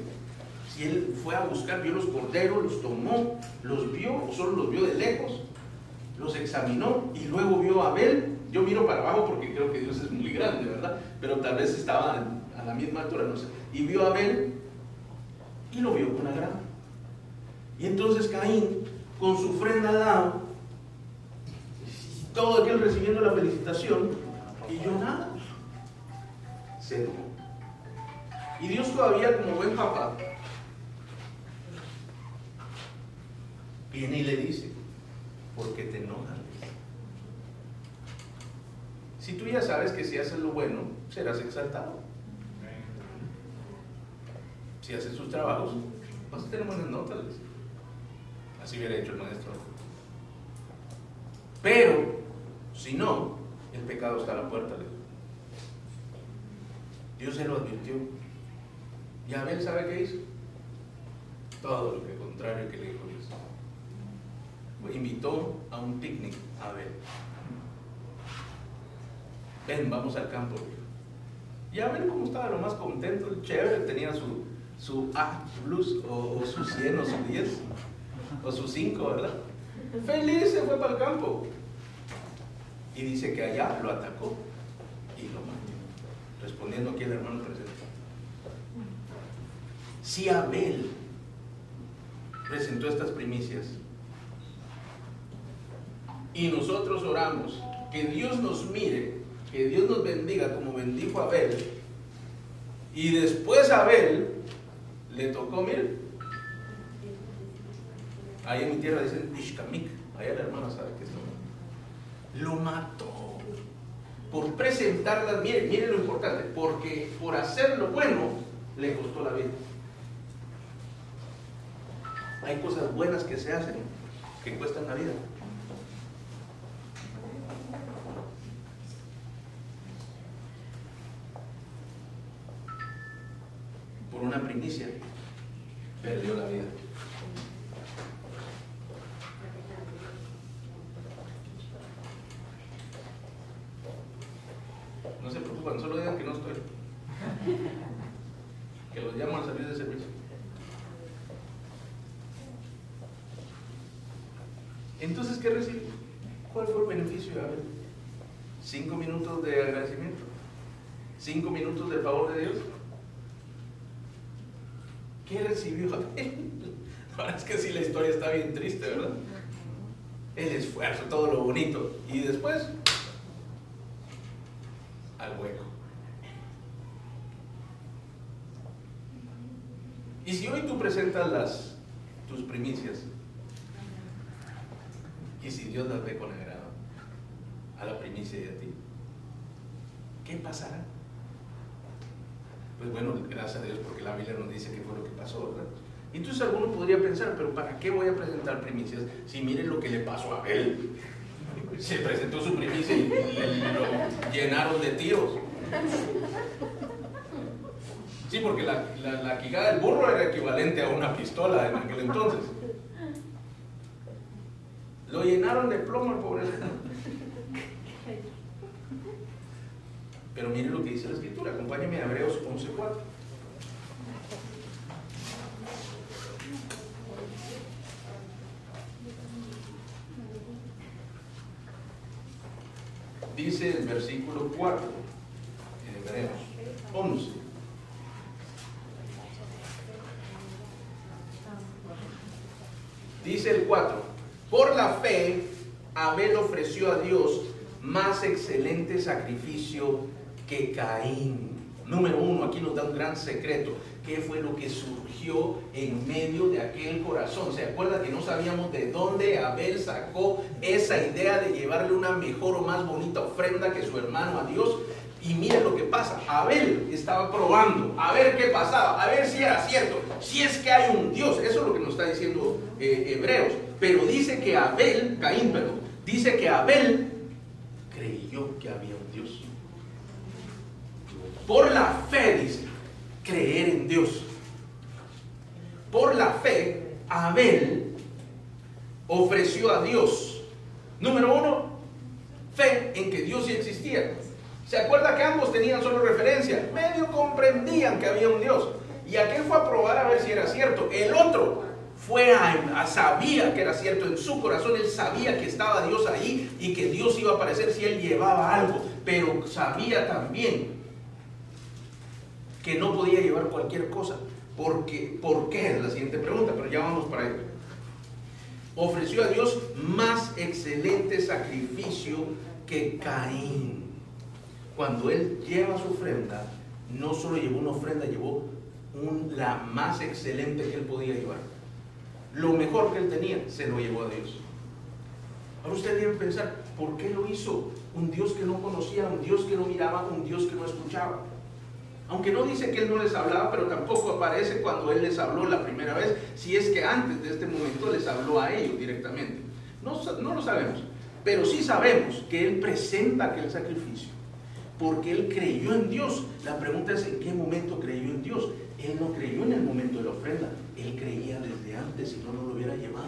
Si él fue a buscar, vio los corderos, los tomó, los vio, o solo los vio de lejos, los examinó y luego vio a Abel. Yo miro para abajo porque creo que Dios es muy grande, ¿verdad? Pero tal vez estaba a la misma altura, no sé y vio a Abel y lo vio con agrado. Y entonces Caín, con su ofrenda al lado, todo aquel recibiendo la felicitación, y yo nada, se enojó. Y Dios todavía, como buen papá, viene y le dice, ¿por qué te enojas? Si tú ya sabes que si haces lo bueno, serás exaltado si hace sus trabajos, vas a tener buenas notas. Así hubiera hecho el maestro. Pero, si no, el pecado está a la puerta. Dios se lo advirtió. Y Abel sabe qué hizo. Todo lo que contrario que le dijo Dios. Invitó a un picnic a Abel. Ven, vamos al campo. Y Abel como estaba lo más contento, chévere, tenía su, su A plus o, su 100 o su 10 o su 5, ¿verdad? Feliz se fue para el campo. Y dice que allá lo atacó y lo mató. Respondiendo aquí el hermano presente. Si Abel presentó estas primicias y nosotros oramos que Dios nos mire, que Dios nos bendiga como bendijo Abel, y después Abel le tocó, miren. Ahí en mi tierra dicen Ishkamik. Allá la hermana sabe que es lo mató. Por presentarlas, miren, miren lo importante, porque por hacer lo bueno le costó la vida. Hay cosas buenas que se hacen que cuestan la vida. Por una primicia perdió la vida. No se preocupen, solo digan que no estoy. Que los llamo al salir de servicio. Entonces, ¿qué recibió? ¿Cuál fue el beneficio de haber? ¿Cinco minutos de agradecimiento? ¿Cinco minutos de favor de Dios? ¿Qué recibió Abel? Ahora es que sí, la historia está bien triste, ¿verdad? El esfuerzo, todo lo bonito. Y después, al hueco. Y si hoy tú presentas las, tus primicias, y si Dios las ve con agrado a la primicia de ti, ¿qué pasará? Pues bueno, gracias a Dios porque la Biblia nos dice qué fue lo que pasó, ¿verdad? Entonces alguno podría pensar, pero ¿para qué voy a presentar primicias si miren lo que le pasó a Abel? Se presentó su primicia y lo llenaron de tiros. Sí, porque la, la, quijada del burro era equivalente a una pistola en aquel entonces. Lo llenaron de plomo el pobre. Pero miren lo que dice la escritura, acompáñenme a Hebreos 11.4. Dice el versículo 4, en Hebreos 11. Dice el 4, por la fe Abel ofreció a Dios más excelente sacrificio que Caín. Número uno, aquí nos da un gran secreto. ¿Qué fue lo que surgió en medio de aquel corazón? ¿Se acuerda que no sabíamos de dónde Abel sacó esa idea de llevarle una mejor o más bonita ofrenda que su hermano a Dios? Y mira lo que pasa. Abel estaba probando a ver qué pasaba, a ver si era cierto, si es que hay un Dios. Eso es lo que nos está diciendo eh, Hebreos. Pero dice que Abel, Caín, perdón, dice que Abel creyó que había. Por la fe, dice, creer en Dios. Por la fe, Abel ofreció a Dios. Número uno, fe en que Dios sí existía. ¿Se acuerda que ambos tenían solo referencia? Medio comprendían que había un Dios. Y aquel fue a probar a ver si era cierto. El otro fue a, sabía que era cierto en su corazón, él sabía que estaba Dios ahí y que Dios iba a aparecer si él llevaba algo, pero sabía también que no podía llevar cualquier cosa. Porque, ¿Por qué? Es la siguiente pregunta, pero ya vamos para ello. Ofreció a Dios más excelente sacrificio que Caín cuando él lleva su ofrenda, no solo llevó una ofrenda, llevó la más excelente que él podía llevar. Lo mejor que él tenía, se lo llevó a Dios. Ahora usted debe pensar, ¿por qué lo hizo? Un Dios que no conocía, un Dios que no miraba, un Dios que no escuchaba. Aunque no dice que él no les hablaba, pero tampoco aparece cuando él les habló la primera vez, si es que antes de este momento les habló a ellos directamente. No, no lo sabemos, pero sí sabemos que él presenta aquel sacrificio porque él creyó en Dios. La pregunta es en qué momento creyó en Dios. Él no creyó en el momento de la ofrenda, él creía desde antes, si no, no lo hubiera llevado.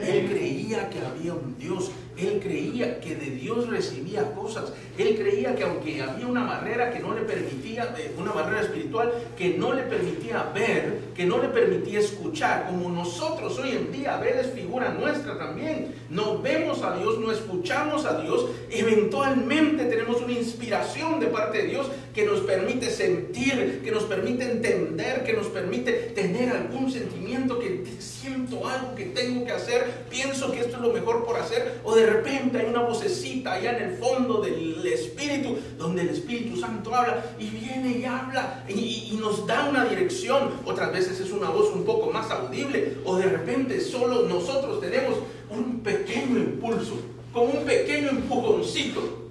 Él creía que había un Dios, él creía que de Dios recibía cosas, él creía que aunque había una barrera que no le permitía, una barrera espiritual que no le permitía ver, que no le permitía escuchar, como nosotros hoy en día, ver es figura nuestra también, no vemos a Dios, no escuchamos a Dios, eventualmente tenemos una inspiración de parte de Dios que nos permite sentir, que nos permite entender, que nos permite tener algún sentimiento que siento algo que tengo que hacer, pienso que esto es lo mejor por hacer, o de repente hay una vocecita allá en el fondo del Espíritu, donde el Espíritu Santo habla y viene y habla y, y nos da una dirección. Otras veces es una voz un poco más audible, o de repente solo nosotros tenemos un pequeño impulso, como un pequeño empujoncito.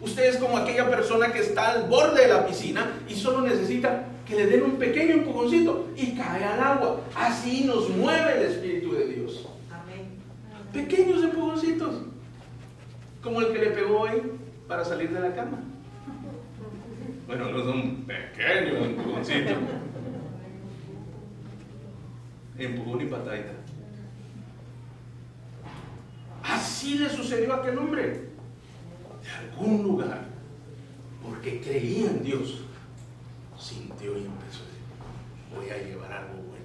Usted es como aquella persona que está al borde de la piscina y solo necesita que le den un pequeño empujoncito y cae al agua. Así nos mueve el Espíritu de Dios. Pequeños empujoncitos, como el que le pegó hoy para salir de la cama. Bueno, no es un pequeño empujoncito. Empujón y patadita. Así le sucedió a aquel hombre. De algún lugar, porque creía en Dios, sintió y empezó a decir, voy a llevar algo bueno.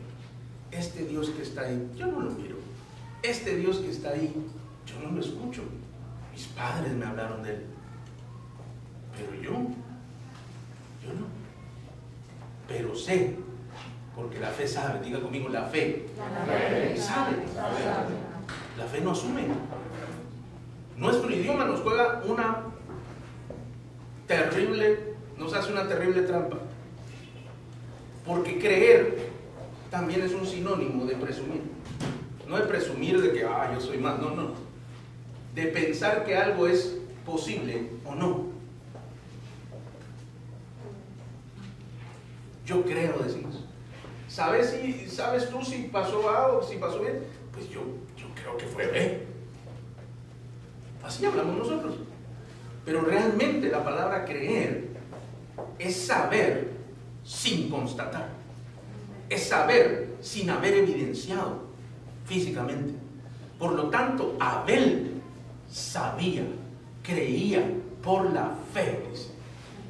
Este Dios que está ahí, yo no lo miro. Este Dios que está ahí, yo no lo escucho. Mis padres me hablaron de él. Pero yo, yo no. Pero sé, porque la fe sabe, diga conmigo, la fe. La fe sabe. La fe no asume. Nuestro idioma nos juega una terrible, nos hace una terrible trampa. Porque creer también es un sinónimo de presumir. No de presumir de que, ah, yo soy más, no, no. De pensar que algo es posible o no. Yo creo, decimos. ¿Sabes, si, ¿Sabes tú si pasó algo, si pasó bien? Pues yo, yo creo que fue B. Así hablamos nosotros. Pero realmente la palabra creer es saber sin constatar. Es saber sin haber evidenciado físicamente. Por lo tanto, Abel sabía, creía por la fe,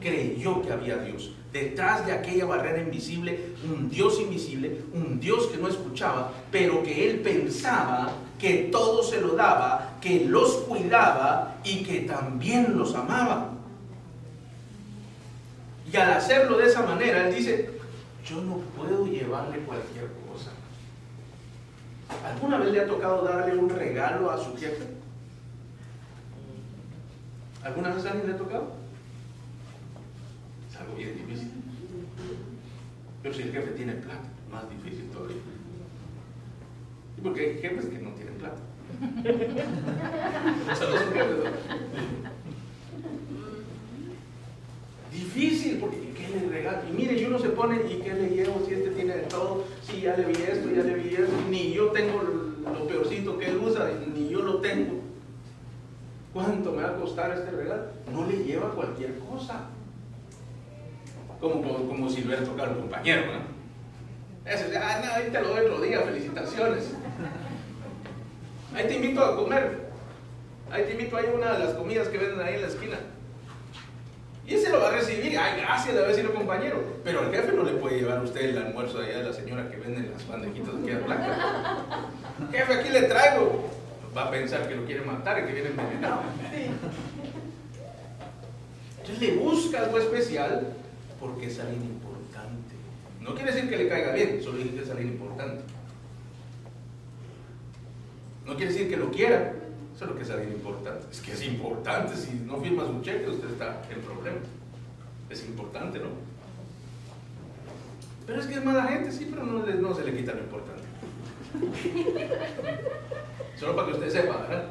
creyó que había Dios. Detrás de aquella barrera invisible, un Dios invisible, un Dios que no escuchaba, pero que él pensaba que todo se lo daba, que los cuidaba y que también los amaba. Y al hacerlo de esa manera, él dice, yo no puedo llevarle cualquier cosa. ¿Alguna vez le ha tocado darle un regalo a su jefe? ¿Alguna vez a alguien le ha tocado? Es algo bien difícil. Pero si el jefe tiene plata, más difícil todavía. Y porque hay jefes que no tienen plata. o sea, no son jefes, ¿no? Difícil, porque ¿qué le regalo? Y mire, yo no se pone, ¿y qué le llevo si este tiene de todo? Si ya le vi esto, ya le vi esto, ni yo tengo lo peorcito que él usa, ni yo lo tengo. ¿Cuánto me va a costar este regalo? No le lleva cualquier cosa. Como, como, si le hubiera tocado a un compañero, ¿no? Eso, ah, no, ahí te lo doy otro día, felicitaciones. Ahí te invito a comer. Ahí te invito a ir a una de las comidas que venden ahí en la esquina. Y ese lo va a recibir, ay, gracias de haber sido compañero. Pero al jefe no le puede llevar a usted el almuerzo de allá de la señora que vende las bandejitas de queda blanca. Jefe, aquí le traigo. Va a pensar que lo quiere matar y que viene envenenado. Entonces le busca algo especial porque es alguien importante. No quiere decir que le caiga bien, solo dice que es alguien importante. No quiere decir que lo quiera, eso es lo que es alguien importante. Es que es importante. Si no firma su cheque, usted está en problema. Es importante, ¿no? Pero es que es mala gente, sí, pero no, no se le quita lo importante. Solo para que usted sepa, ¿verdad?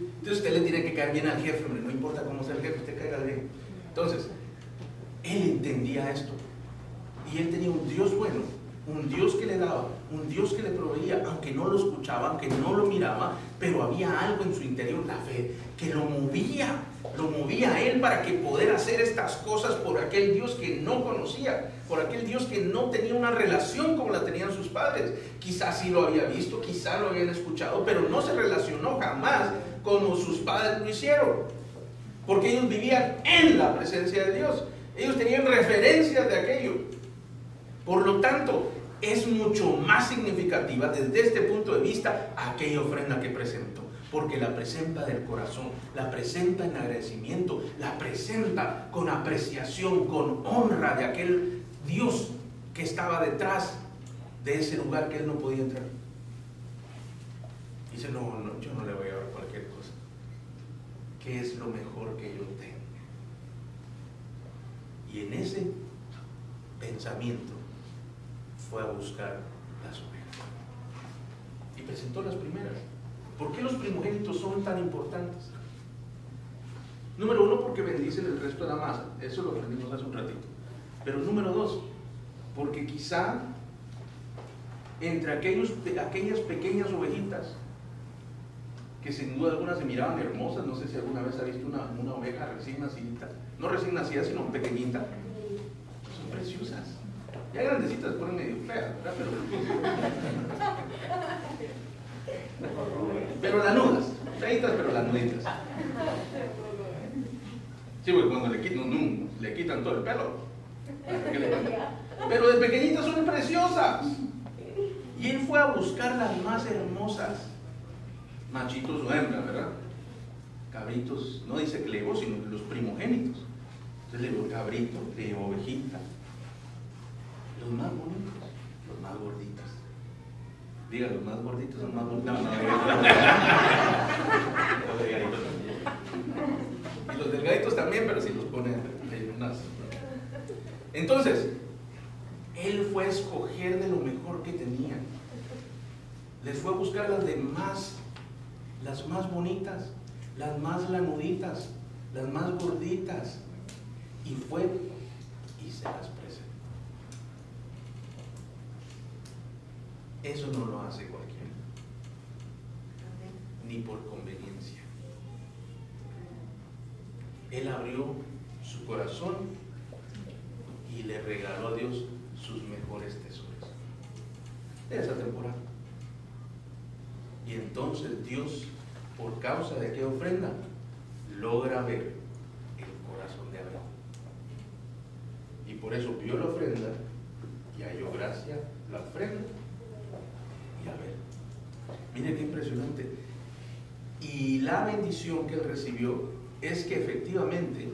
Entonces usted le tiene que caer bien al jefe, hombre. No importa cómo sea el jefe, usted caiga bien. Entonces, él entendía esto. Y él tenía un Dios bueno un Dios que le daba, un Dios que le proveía, aunque no lo escuchaba, aunque no lo miraba, pero había algo en su interior, la fe, que lo movía, lo movía a él para que poder hacer estas cosas por aquel Dios que no conocía, por aquel Dios que no tenía una relación como la tenían sus padres. Quizás sí lo había visto, quizás lo habían escuchado, pero no se relacionó jamás como sus padres lo hicieron, porque ellos vivían en la presencia de Dios. Ellos tenían referencias de aquello. Por lo tanto, es mucho más significativa desde este punto de vista aquella ofrenda que presentó. Porque la presenta del corazón, la presenta en agradecimiento, la presenta con apreciación, con honra de aquel Dios que estaba detrás de ese lugar que él no podía entrar. Dice, no, no, yo no le voy a dar cualquier cosa. ¿Qué es lo mejor que yo tengo? Y en ese pensamiento fue a buscar las ovejas. Y presentó las primeras. ¿Por qué los primogénitos son tan importantes? Número uno, porque bendicen el resto de la masa. Eso lo aprendimos hace un ratito. Pero número dos, porque quizá entre aquellas pequeñas ovejitas, que sin duda algunas se miraban hermosas, no sé si alguna vez ha visto una, oveja recién nacida, no recién nacida, sino pequeñita, son preciosas. Ya grandecitas ponen medio feas. Pero, pero lanudas, feitas pero lanuditas. Sí, porque cuando le quitan, le quitan todo el pelo. Pero de pequeñitas son preciosas. Y él fue a buscar las más hermosas. Machitos o hembras, ¿verdad? Cabritos, no dice que le llevó, sino los primogénitos. Entonces le llevó cabrito, de ovejita, los más bonitos, los más gorditos. Diga, los más gorditos son más. No, no, los delgaditos también. Y los delgaditos también, pero si los ponen en unas. Entonces, él fue a escoger de lo mejor que tenía. Les fue a buscar las demás, las más bonitas, las más lanuditas, las más gorditas. Y fue y se las Eso no lo hace cualquiera. Ni por conveniencia. Él abrió su corazón y le regaló a Dios sus mejores tesoros de esa temporada. Y entonces Dios, por causa de aquella ofrenda, logra ver el corazón de Abraham. Y por eso vio la ofrenda y halló gracia la ofrenda Mire qué impresionante. Y la bendición que él recibió es que efectivamente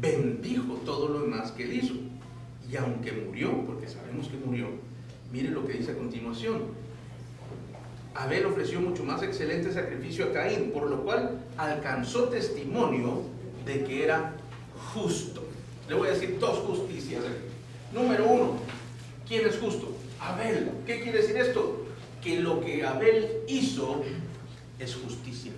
bendijo todo lo demás que él hizo. Y aunque murió, porque sabemos que murió, mire lo que dice a continuación. Abel ofreció mucho más excelente sacrificio a Caín, por lo cual alcanzó testimonio de que era justo. Le voy a decir dos justicias. Número uno, ¿quién es justo? Abel. ¿Qué quiere decir esto? Que lo que Abel hizo es justicia.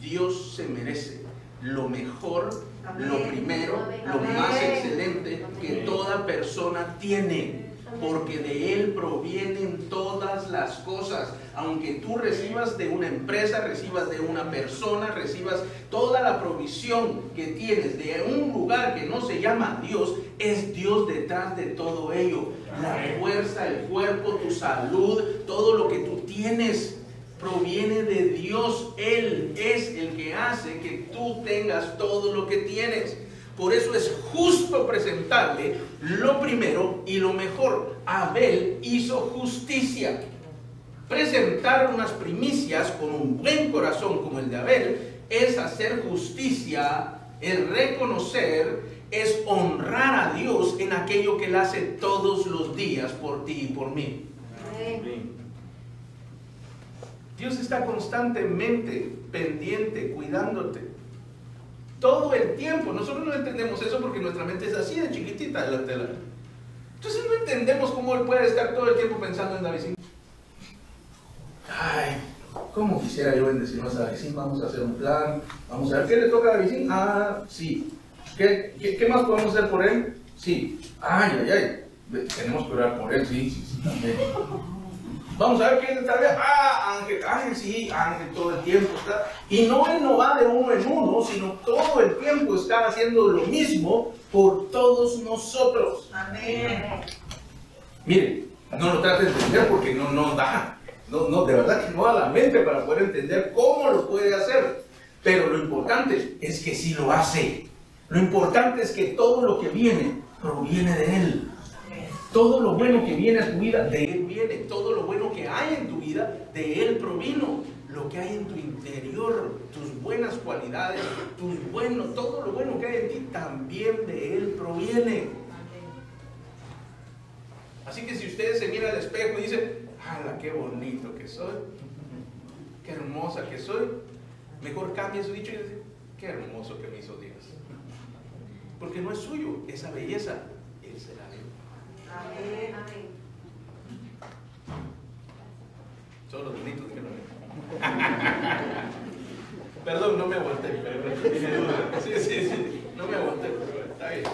Dios se merece lo mejor, lo primero, lo más excelente que toda persona tiene porque de Él provienen todas las cosas. Aunque tú recibas de una empresa, recibas de una persona, recibas toda la provisión que tienes de un lugar que no se llama Dios, es Dios detrás de todo ello. La fuerza, el cuerpo, tu salud, todo lo que tú tienes proviene de Dios. Él es el que hace que tú tengas todo lo que tienes. Por eso es justo presentarle lo primero y lo mejor. Abel hizo justicia. Presentar unas primicias con un buen corazón como el de Abel es hacer justicia, es reconocer, es honrar a Dios en aquello que Él hace todos los días por ti y por mí. Dios está constantemente pendiente, cuidándote. Todo el tiempo. Nosotros no entendemos eso porque nuestra mente es así de chiquitita de la Entonces no entendemos cómo Él puede estar todo el tiempo pensando en David. Ay, ¿cómo quisiera yo bendecirnos a David? Vamos a hacer un plan. Vamos a ver, ¿qué le toca a David? Ah, sí. ¿Qué, qué, más podemos hacer por él? Sí. Ay, ay, ay. Tenemos que orar por él, sí, sí, sí, también. Vamos a ver quién está bien. Ah, Ángel, Ángel sí, Ángel todo el tiempo está. Y no él no va de uno en uno, sino todo el tiempo está haciendo lo mismo por todos nosotros. Amén. Mire, no lo trate de entender porque no nos da. No, no, de verdad que no da la mente para poder entender cómo lo puede hacer. Pero lo importante es que sí lo hace. Lo importante es que todo lo que viene proviene de Él. Todo lo bueno que viene a tu vida, de Él viene. Todo lo bueno que hay en tu vida, de Él provino. Lo que hay en tu interior, tus buenas cualidades, tus buenos, todo lo bueno que hay en ti, también de Él proviene. Así que si ustedes se miran al espejo y dicen, ¡hala, qué bonito que soy! ¡Qué hermosa que soy! Mejor cambie su dicho y dice, ¡qué hermoso que me hizo Dios! Porque no es suyo esa belleza, Él se la Amén. Son los bonitos que no Perdón, no me aguanté. Sí, sí, sí. No me aguanté, está bien.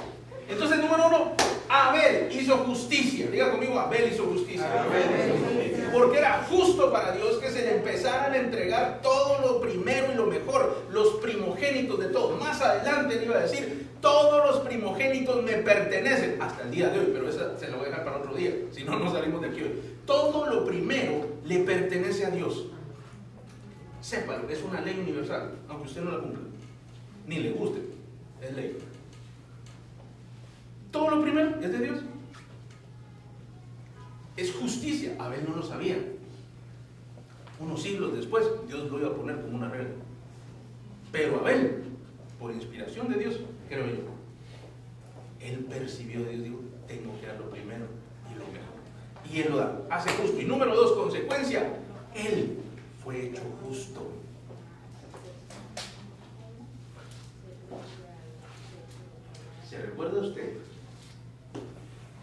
Entonces, número uno, Abel hizo justicia. Diga conmigo, Abel hizo justicia. Porque era justo para Dios que se le empezaran a entregar todo lo primero y lo mejor, los primogénitos de todo. Más adelante le iba a decir, todos los primogénitos me pertenecen hasta el día de hoy, pero esa se la voy a dejar para otro día, si no, no salimos de aquí hoy. Todo lo primero le pertenece a Dios. Sépalo, es una ley universal, aunque usted no la cumpla, ni le guste, es ley. Todo lo primero es de Dios. Es justicia. Abel no lo sabía. Unos siglos después, Dios lo iba a poner como una regla. Pero Abel, por inspiración de Dios, creo yo, él percibió Dios, dijo, tengo que dar lo primero y lo mejor. Y él lo da, hace justo. Y número dos, consecuencia, él fue hecho justo. ¿Se recuerda usted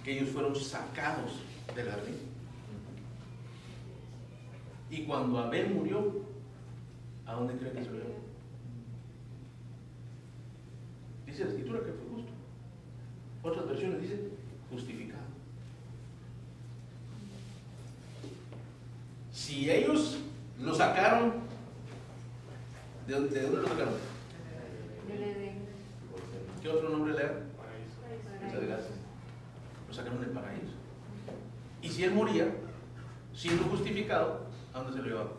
que ellos fueron sacados del jardín. Y cuando Abel murió, ¿a dónde cree que se lo llevó? Dice la escritura que fue justo. Otras versiones dicen justificado. Si ellos lo sacaron, ¿de dónde, lo sacaron? ¿Qué otro nombre le dan? Muchas gracias lo sacaron del paraíso. Y si él moría, siendo justificado, ¿a dónde se lo llevaban?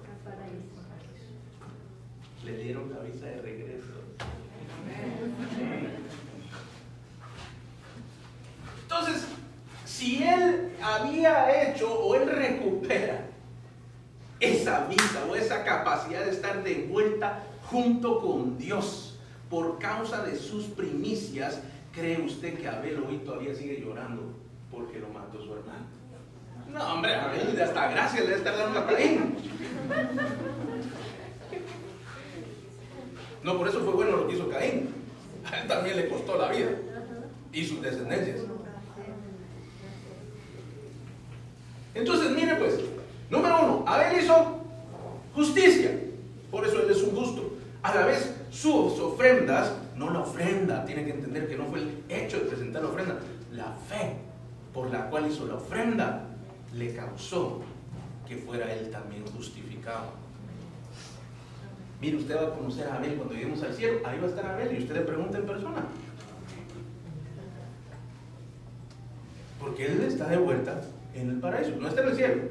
Le dieron cabeza de regreso. Entonces, si él había hecho o él recupera esa vida o esa capacidad de estar de vuelta junto con Dios por causa de sus primicias, ¿cree usted que Abel hoy todavía sigue llorando? porque lo mató su hermano. No, hombre, Abel hasta gracias le está dando a Caín. No, por eso fue bueno lo que hizo Caín. A él también le costó la vida y sus descendencias. Entonces, mire pues, número uno, Abel hizo justicia. Por eso él es un justo. A la vez, sus ofrendas, no la ofrenda, tiene que entender que no fue el hecho de presentar la ofrenda, la fe por la cual hizo la ofrenda le causó que fuera él también justificado. Mire, usted va a conocer a Abel cuando lleguemos al cielo, ahí va a estar Abel y usted le pregunta en persona. Porque él está de vuelta en el paraíso, no está en el cielo.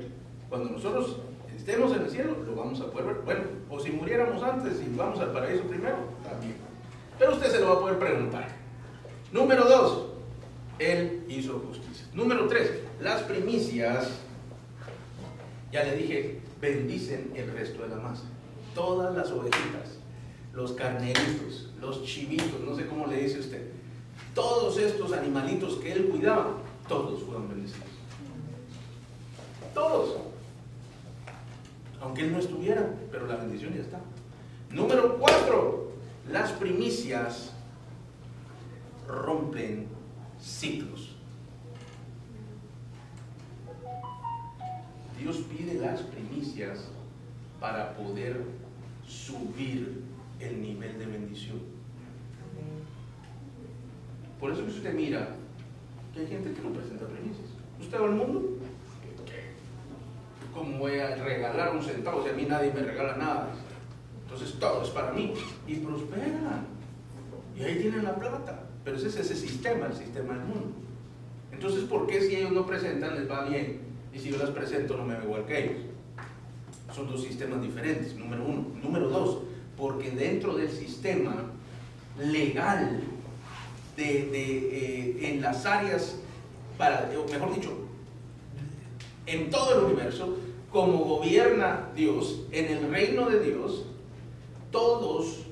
Cuando nosotros estemos en el cielo, lo vamos a poder ver. Bueno, o si muriéramos antes y vamos al paraíso primero, también. Pero usted se lo va a poder preguntar. Número dos, él hizo justicia. Número tres, las primicias, ya le dije, bendicen el resto de la masa. Todas las ovejitas, los carneritos, los chivitos, no sé cómo le dice usted, todos estos animalitos que él cuidaba, todos fueron bendecidos. Todos. Aunque él no estuviera, pero la bendición ya está. Número cuatro, las primicias rompen ciclos. Dios pide las primicias para poder subir el nivel de bendición. Por eso que usted mira que hay gente que no presenta primicias. ¿Usted va al mundo? ¿Cómo voy a regalar un centavo si a mí nadie me regala nada? Entonces todo es para mí. Y prosperan. Y ahí tienen la plata. Pero ese es ese sistema, el sistema del mundo. Entonces, ¿por qué si ellos no presentan les va bien? Y si yo las presento no me veo igual que ellos. Son dos sistemas diferentes, número uno. Número dos, porque dentro del sistema legal de, eh, en las áreas, para, mejor dicho, en todo el universo, como gobierna Dios, en el reino de Dios, todos,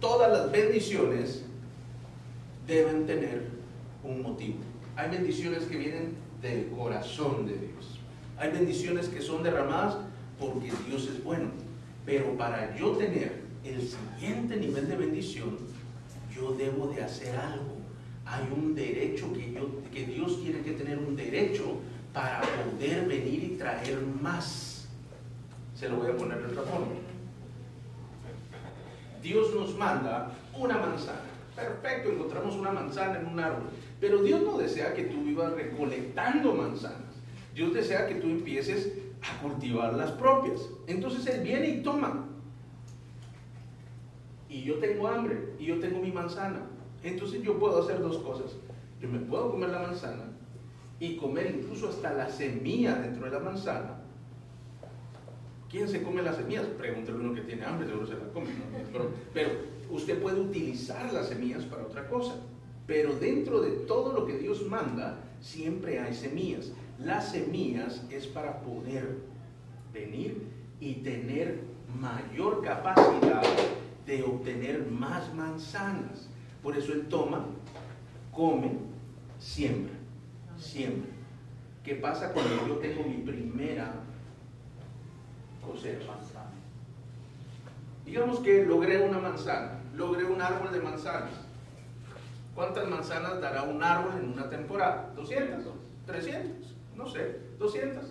todas las bendiciones deben tener un motivo. Hay bendiciones que vienen del corazón de Dios. Hay bendiciones que son derramadas porque Dios es bueno. Pero para yo tener el siguiente nivel de bendición, yo debo de hacer algo. Hay un derecho que, yo, que Dios tiene que tener un derecho para poder venir y traer más. Se lo voy a poner de otra forma. Dios nos manda una manzana. Perfecto, encontramos una manzana en un árbol. Pero Dios no desea que tú vivas recolectando manzanas. Dios desea que tú empieces a cultivar las propias. Entonces Él viene y toma. Y yo tengo hambre y yo tengo mi manzana. Entonces yo puedo hacer dos cosas. Yo me puedo comer la manzana y comer incluso hasta la semilla dentro de la manzana. ¿Quién se come las semillas? Pregúntale uno que tiene hambre, seguro se la come. Pero usted puede utilizar las semillas para otra cosa. Pero dentro de todo lo que Dios manda, siempre hay semillas. Las semillas es para poder venir y tener mayor capacidad de obtener más manzanas. Por eso Él toma, come, siembra, siembra. ¿Qué pasa cuando yo tengo mi primera cosecha? Digamos que logré una manzana, logré un árbol de manzanas. ¿Cuántas manzanas dará un árbol en una temporada? ¿200? ¿300? No sé, ¿200?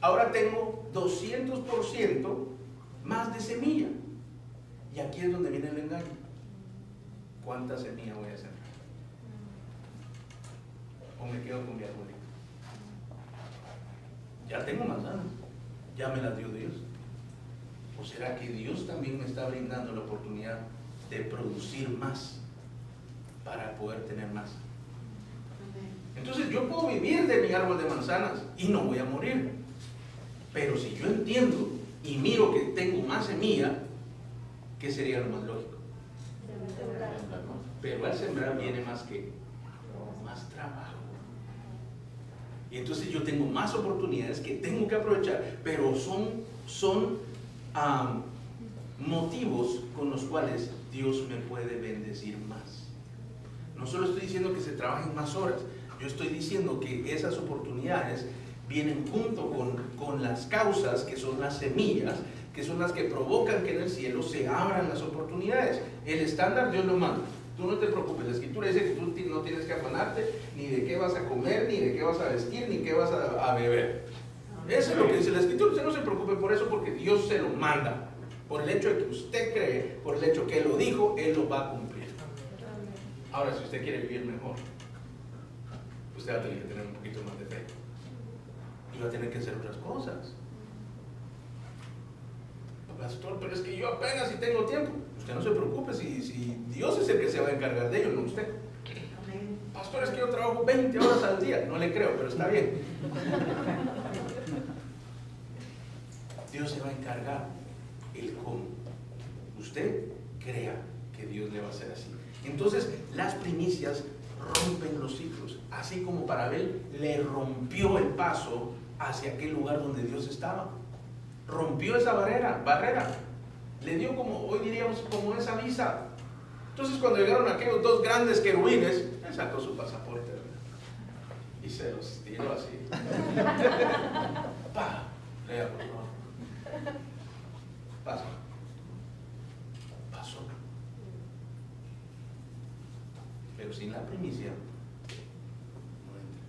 Ahora tengo 200% más de semilla. Y aquí es donde viene el engaño. ¿Cuánta semilla voy a sembrar? ¿O me quedo con mi arbolito? Ya tengo manzanas. Ya me las dio Dios. ¿O será que Dios también me está brindando la oportunidad de producir más para poder tener más? Entonces yo puedo vivir de mi árbol de manzanas y no voy a morir. Pero si yo entiendo y miro que tengo más semilla, ¿qué sería lo más lógico? Pero al sembrar viene más que más trabajo. Y entonces yo tengo más oportunidades que tengo que aprovechar, pero son, son motivos con los cuales Dios me puede bendecir más. No solo estoy diciendo que se trabajen más horas, Yo estoy diciendo que esas oportunidades vienen junto con, con las causas que son las semillas, que son las que provocan que en el cielo se abran las oportunidades. El estándar Dios lo manda. Tú no te preocupes, la escritura dice que tú no tienes que afanarte ni de qué vas a comer, ni de qué vas a vestir, ni qué vas a, a beber. Eso es lo que dice la escritura. Usted no se preocupe por eso porque Dios se lo manda. Por el hecho de que usted cree, por el hecho que Él lo dijo, Él lo va a cumplir. Ahora, si usted quiere vivir mejor, usted va a tener que tener un poquito más de fe. Y va a tener que hacer otras cosas. Pastor, pero es que yo apenas si tengo tiempo. Usted no se preocupe, si, si Dios es el que se va a encargar de ello, no usted. Pastor, es que yo trabajo 20 horas al día. No le creo, pero está bien. Dios se va a encargar el cómo. Usted crea que Dios le va a hacer así. Entonces, las primicias rompen los ciclos, así como para Abel le rompió el paso hacia aquel lugar donde Dios estaba. Rompió esa barrera, barrera. Le dio como, hoy diríamos, como esa visa. Entonces cuando llegaron aquellos dos grandes querubines, él sacó su pasaporte y se los tiró así. Pa, lea por favor. Pasó. Pasó. Pero sin la primicia, no entra.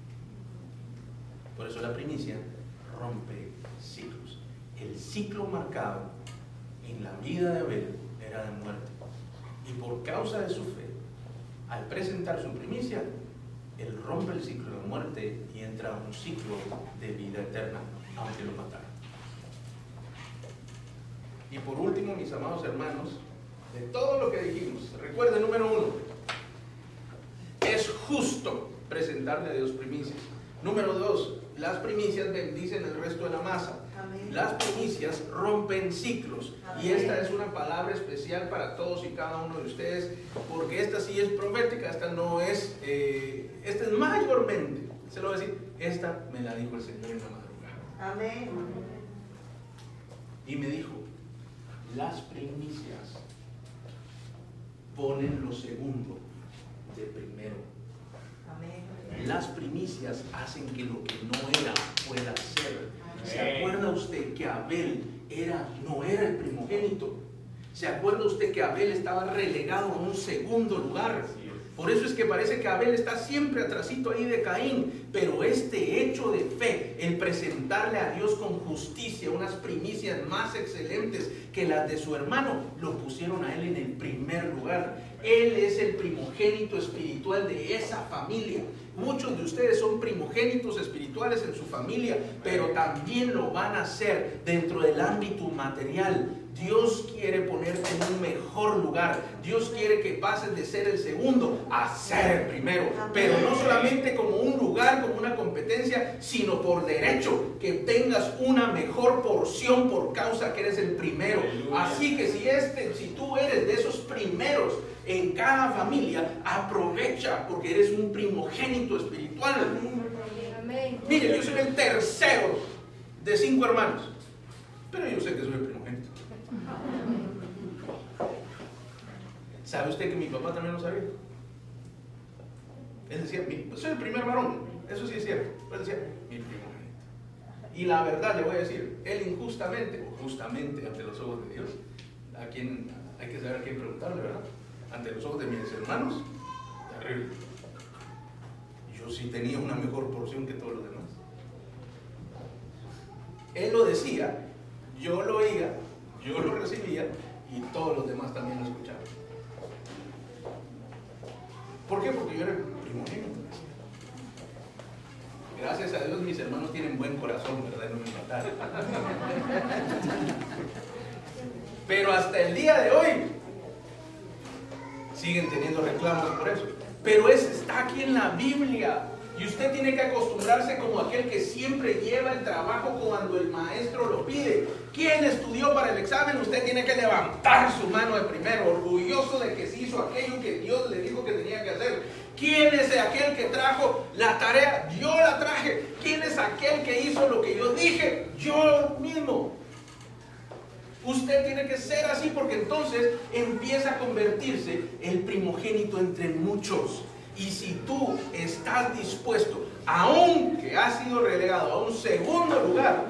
Por eso la primicia rompe ciclos. El ciclo marcado en la vida de Abel era de muerte. Y por causa de su fe, al presentar su primicia, él rompe el ciclo de muerte y entra a un ciclo de vida eterna, aunque lo mataron. Y por último, mis amados hermanos, de todo lo que dijimos, recuerden número uno, es justo presentarle a Dios primicias. Número dos, las primicias bendicen el resto de la masa. Amén. Las primicias rompen ciclos. Y esta es una palabra especial para todos y cada uno de ustedes, porque esta sí es profética, esta no es, eh, esta es mayormente, se lo voy a decir, esta me la dijo el Señor en la madrugada. Amén. Y me dijo, las primicias ponen lo segundo de primero. Las primicias hacen que lo que no era pueda ser. ¿Se acuerda usted que Abel era, no era el primogénito? ¿Se acuerda usted que Abel estaba relegado a un segundo lugar? Por eso es que parece que Abel está siempre atrasito ahí de Caín, pero este hecho de fe, el presentarle a Dios con justicia unas primicias más excelentes que las de su hermano, lo pusieron a él en el primer lugar. Él es el primogénito espiritual de esa familia. Muchos de ustedes son primogénitos espirituales en su familia, pero también lo van a hacer dentro del ámbito material. Dios quiere ponerte en un mejor lugar. Dios quiere que pases de ser el segundo a ser el primero. Pero no solamente como un lugar, como una competencia, sino por derecho, que tengas una mejor porción por causa que eres el primero. Así que si este, si tú eres de esos primeros en cada familia, aprovecha porque eres un primogénito espiritual. Mire, yo soy el tercero de cinco hermanos, pero yo sé que soy el primogénito. ¿Sabe usted que mi papá también lo sabía? Él decía, "Mi- soy el primer varón, eso sí es cierto, él decía, mi primogénito. Y la verdad le voy a decir, él injustamente, o justamente ante los ojos de Dios, a quien hay que saber a quién preguntarle, ¿verdad? Ante los ojos de mis hermanos, terrible. Yo sí tenía una mejor porción que todos los demás. Él lo decía, yo lo oía, yo lo recibía y todos los demás también lo escuchaban. ¿Por qué? Porque yo era el primogénito. Gracias a Dios mis hermanos tienen buen corazón, ¿verdad? No me mataron. Pero hasta el día de hoy siguen teniendo reclamos por eso. Pero eso está aquí en la Biblia. Y usted tiene que acostumbrarse como aquel que siempre lleva el trabajo cuando el maestro lo pide. ¿Quién estudió para el examen? Usted tiene que levantar su mano de primero, orgulloso de que se hizo aquello que Dios le dijo que tenía que hacer. ¿Quién es aquel que trajo la tarea? Yo la traje. ¿Quién es aquel que hizo lo que yo dije? Yo mismo. Usted tiene que ser así porque entonces empieza a convertirse el primogénito entre muchos. Y si tú estás dispuesto, aunque has sido relegado a un segundo lugar,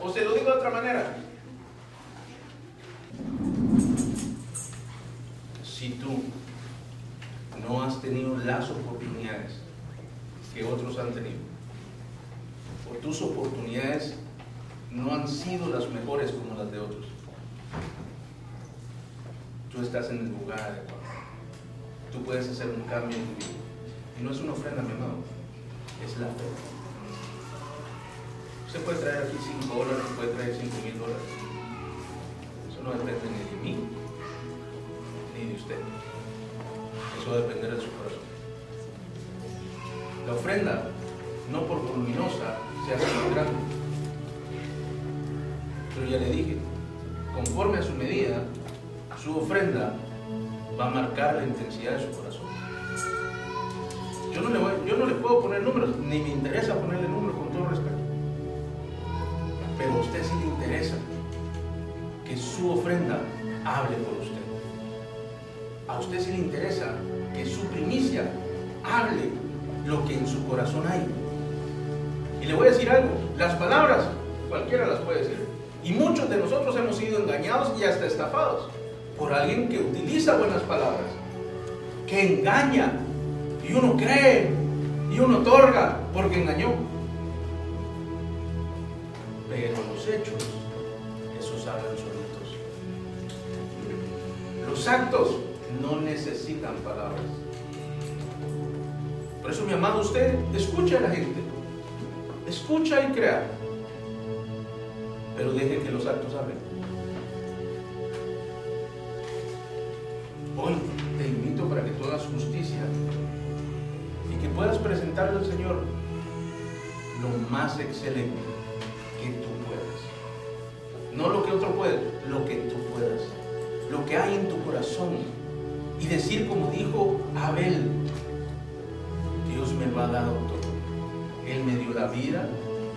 o se lo digo de otra manera, si tú no has tenido las oportunidades que otros han tenido, o tus oportunidades no han sido las mejores como las de otros, tú estás en el lugar adecuado. Tú puedes hacer un cambio en tu vida. Y no es una ofrenda, mi amado, es la fe. Usted puede traer aquí 5 dólares, puede traer 5 mil dólares. Eso no depende ni de mí, ni de usted. Eso va a depender de su corazón. La ofrenda, no por voluminosa, se hace más grande. Pero ya le dije, conforme a su medida, su ofrenda va a marcar la intensidad de su corazón. Yo no le, puedo poner números, ni me interesa ponerle números con todo respeto. Pero a usted sí le interesa que su ofrenda hable por usted. A usted sí le interesa que su primicia hable lo que en su corazón hay. Y le voy a decir algo, las palabras cualquiera las puede decir. Y muchos de nosotros hemos sido engañados y hasta estafados por alguien que utiliza buenas palabras, que engaña y uno cree y uno otorga porque engañó. Pero los hechos, esos hablan solitos. Los actos no necesitan palabras. Por eso, mi amado, usted escucha a la gente, escucha y crea, pero deje que los actos hablen. Hoy te invito para que tú hagas justicia y que puedas presentarle al Señor lo más excelente que tú puedas. No lo que otro puede, lo que tú puedas. Lo que hay en tu corazón. Y decir como dijo Abel, Dios me lo ha dado todo. Él me dio la vida,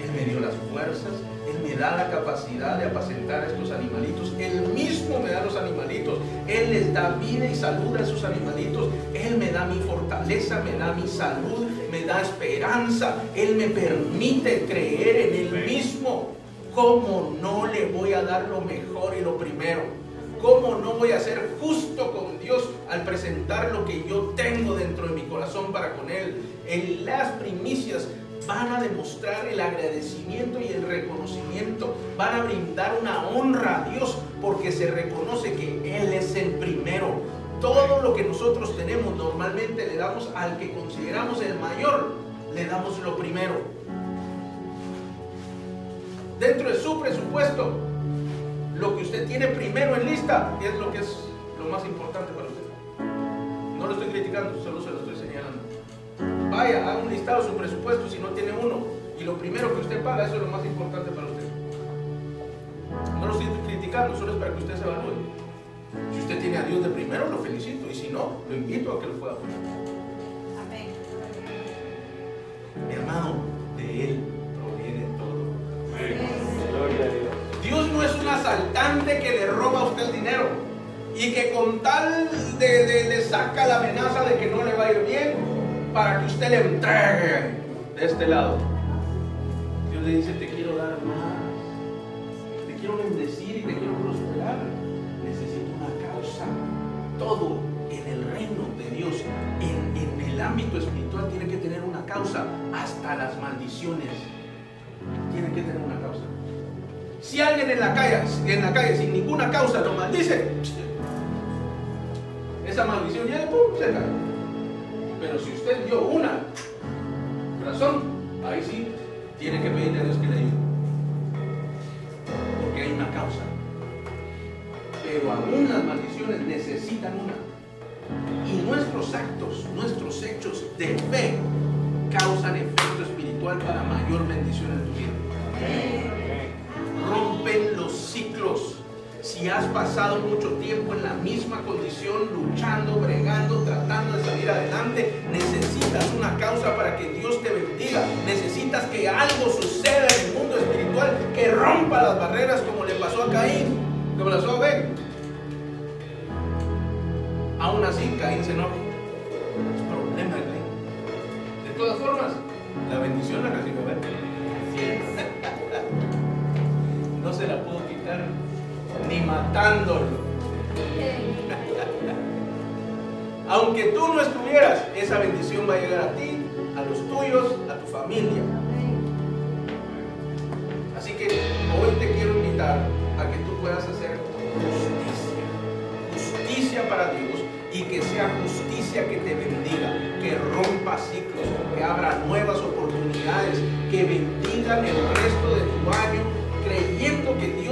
Él me dio las fuerzas, Él me da la capacidad de apacentar a estos animalitos. Él mismo me da los animalitos. Él les da vida y salud a esos animalitos. Él me da mi fortaleza, me da mi salud, me da esperanza. Él me permite creer en Él mismo. ¿Cómo no le voy a dar lo mejor y lo primero? ¿Cómo no voy a ser justo con Dios al presentar lo que yo tengo dentro de mi corazón para con Él? En las primicias van a demostrar el agradecimiento y el reconocimiento. Van a brindar una honra a Dios porque se reconoce que Él es el primero. Todo lo que nosotros tenemos normalmente le damos al que consideramos el mayor, le damos lo primero. Dentro de su presupuesto, lo que usted tiene primero en lista es lo que es lo más importante para usted. No lo estoy criticando, solo se lo. Vaya, haga un listado de su presupuesto si no tiene uno. Y lo primero que usted paga, eso es lo más importante para usted. No lo estoy criticando, solo es para que usted se evalúe. Si usted tiene a Dios de primero, lo felicito. Y si no, lo invito a que lo pueda poner. Amén. Mi hermano, de Él proviene todo. Gloria a Dios. Dios no es un asaltante que le roba a usted el dinero y que con tal de, de- le saca la amenaza de que no le va a ir bien para que usted le entregue de este lado. Dios le dice, te quiero dar más, te quiero bendecir y te quiero prosperar. Necesito una causa. Todo en el reino de Dios, en, en el ámbito espiritual, tiene que tener una causa. Hasta las maldiciones tienen que tener una causa. Si alguien en la calle, en la calle sin ninguna causa lo maldice, esa maldición ya pum, se cae. Pero si usted dio una razón, ahí sí tiene que pedirle a Dios que le ayude. Porque hay una causa. Pero aún las maldiciones necesitan una. Y nuestros actos, nuestros hechos de fe causan efecto espiritual para mayor bendición en tu vida rompen los ciclos. Si has pasado mucho tiempo en la misma condición, luchando, bregando, tratando de salir adelante, necesitas una causa para que Dios te bendiga. Necesitas que algo suceda en el mundo espiritual que rompa las barreras como le pasó a Caín, como le pasó a Abel. Aún así Caín se enoja. Es problema de Caín. De todas formas, la bendición la recibe Abel. No se la ni matándolo. Aunque tú no estuvieras, esa bendición va a llegar a ti, a los tuyos, a tu familia. Así que hoy te quiero invitar a que tú puedas hacer justicia. Justicia para Dios y que sea justicia que te bendiga, que rompa ciclos, que abra nuevas oportunidades, que bendigan el resto de tu año, creyendo que Dios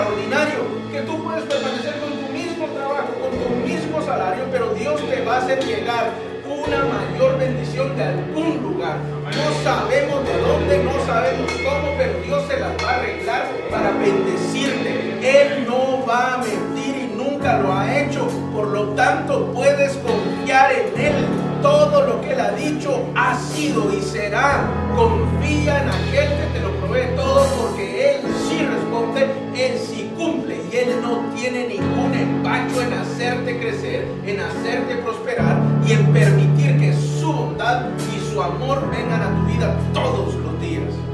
extraordinario, que tú puedes permanecer con tu mismo trabajo, con tu mismo salario, pero Dios te va a hacer llegar una mayor bendición de algún lugar. No sabemos de dónde, no sabemos cómo, pero Dios se las va a arreglar para bendecirte. Él no va a mentir y nunca lo ha hecho. Por lo tanto, puedes confiar en Él. Todo lo que Él ha dicho ha sido y será. Confía en aquel que te lo provee todo porque Él sí responde, Él sí cumple y Él no tiene ningún empacho en hacerte crecer, en hacerte prosperar y en permitir que su bondad y su amor vengan a tu vida todos los días.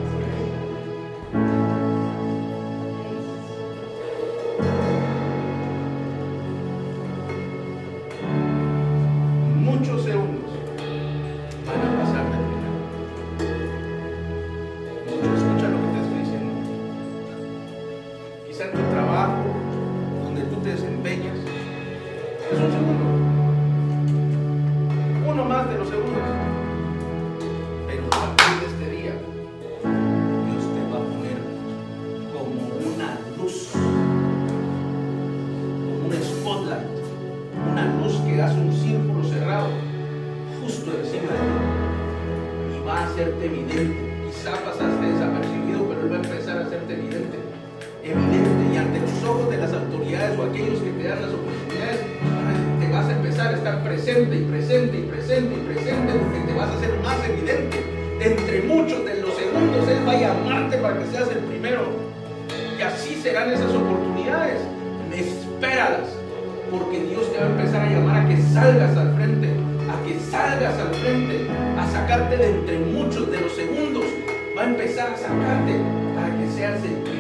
Presente y presente y presente y presente porque te vas a hacer más evidente. De entre muchos de los segundos Él va a llamarte para que seas el primero. Y así serán esas oportunidades. Espéralas. Porque Dios te va a empezar a llamar a que salgas al frente, a que salgas al frente, a sacarte de entre muchos de los segundos. Va a empezar a sacarte para que seas el primero.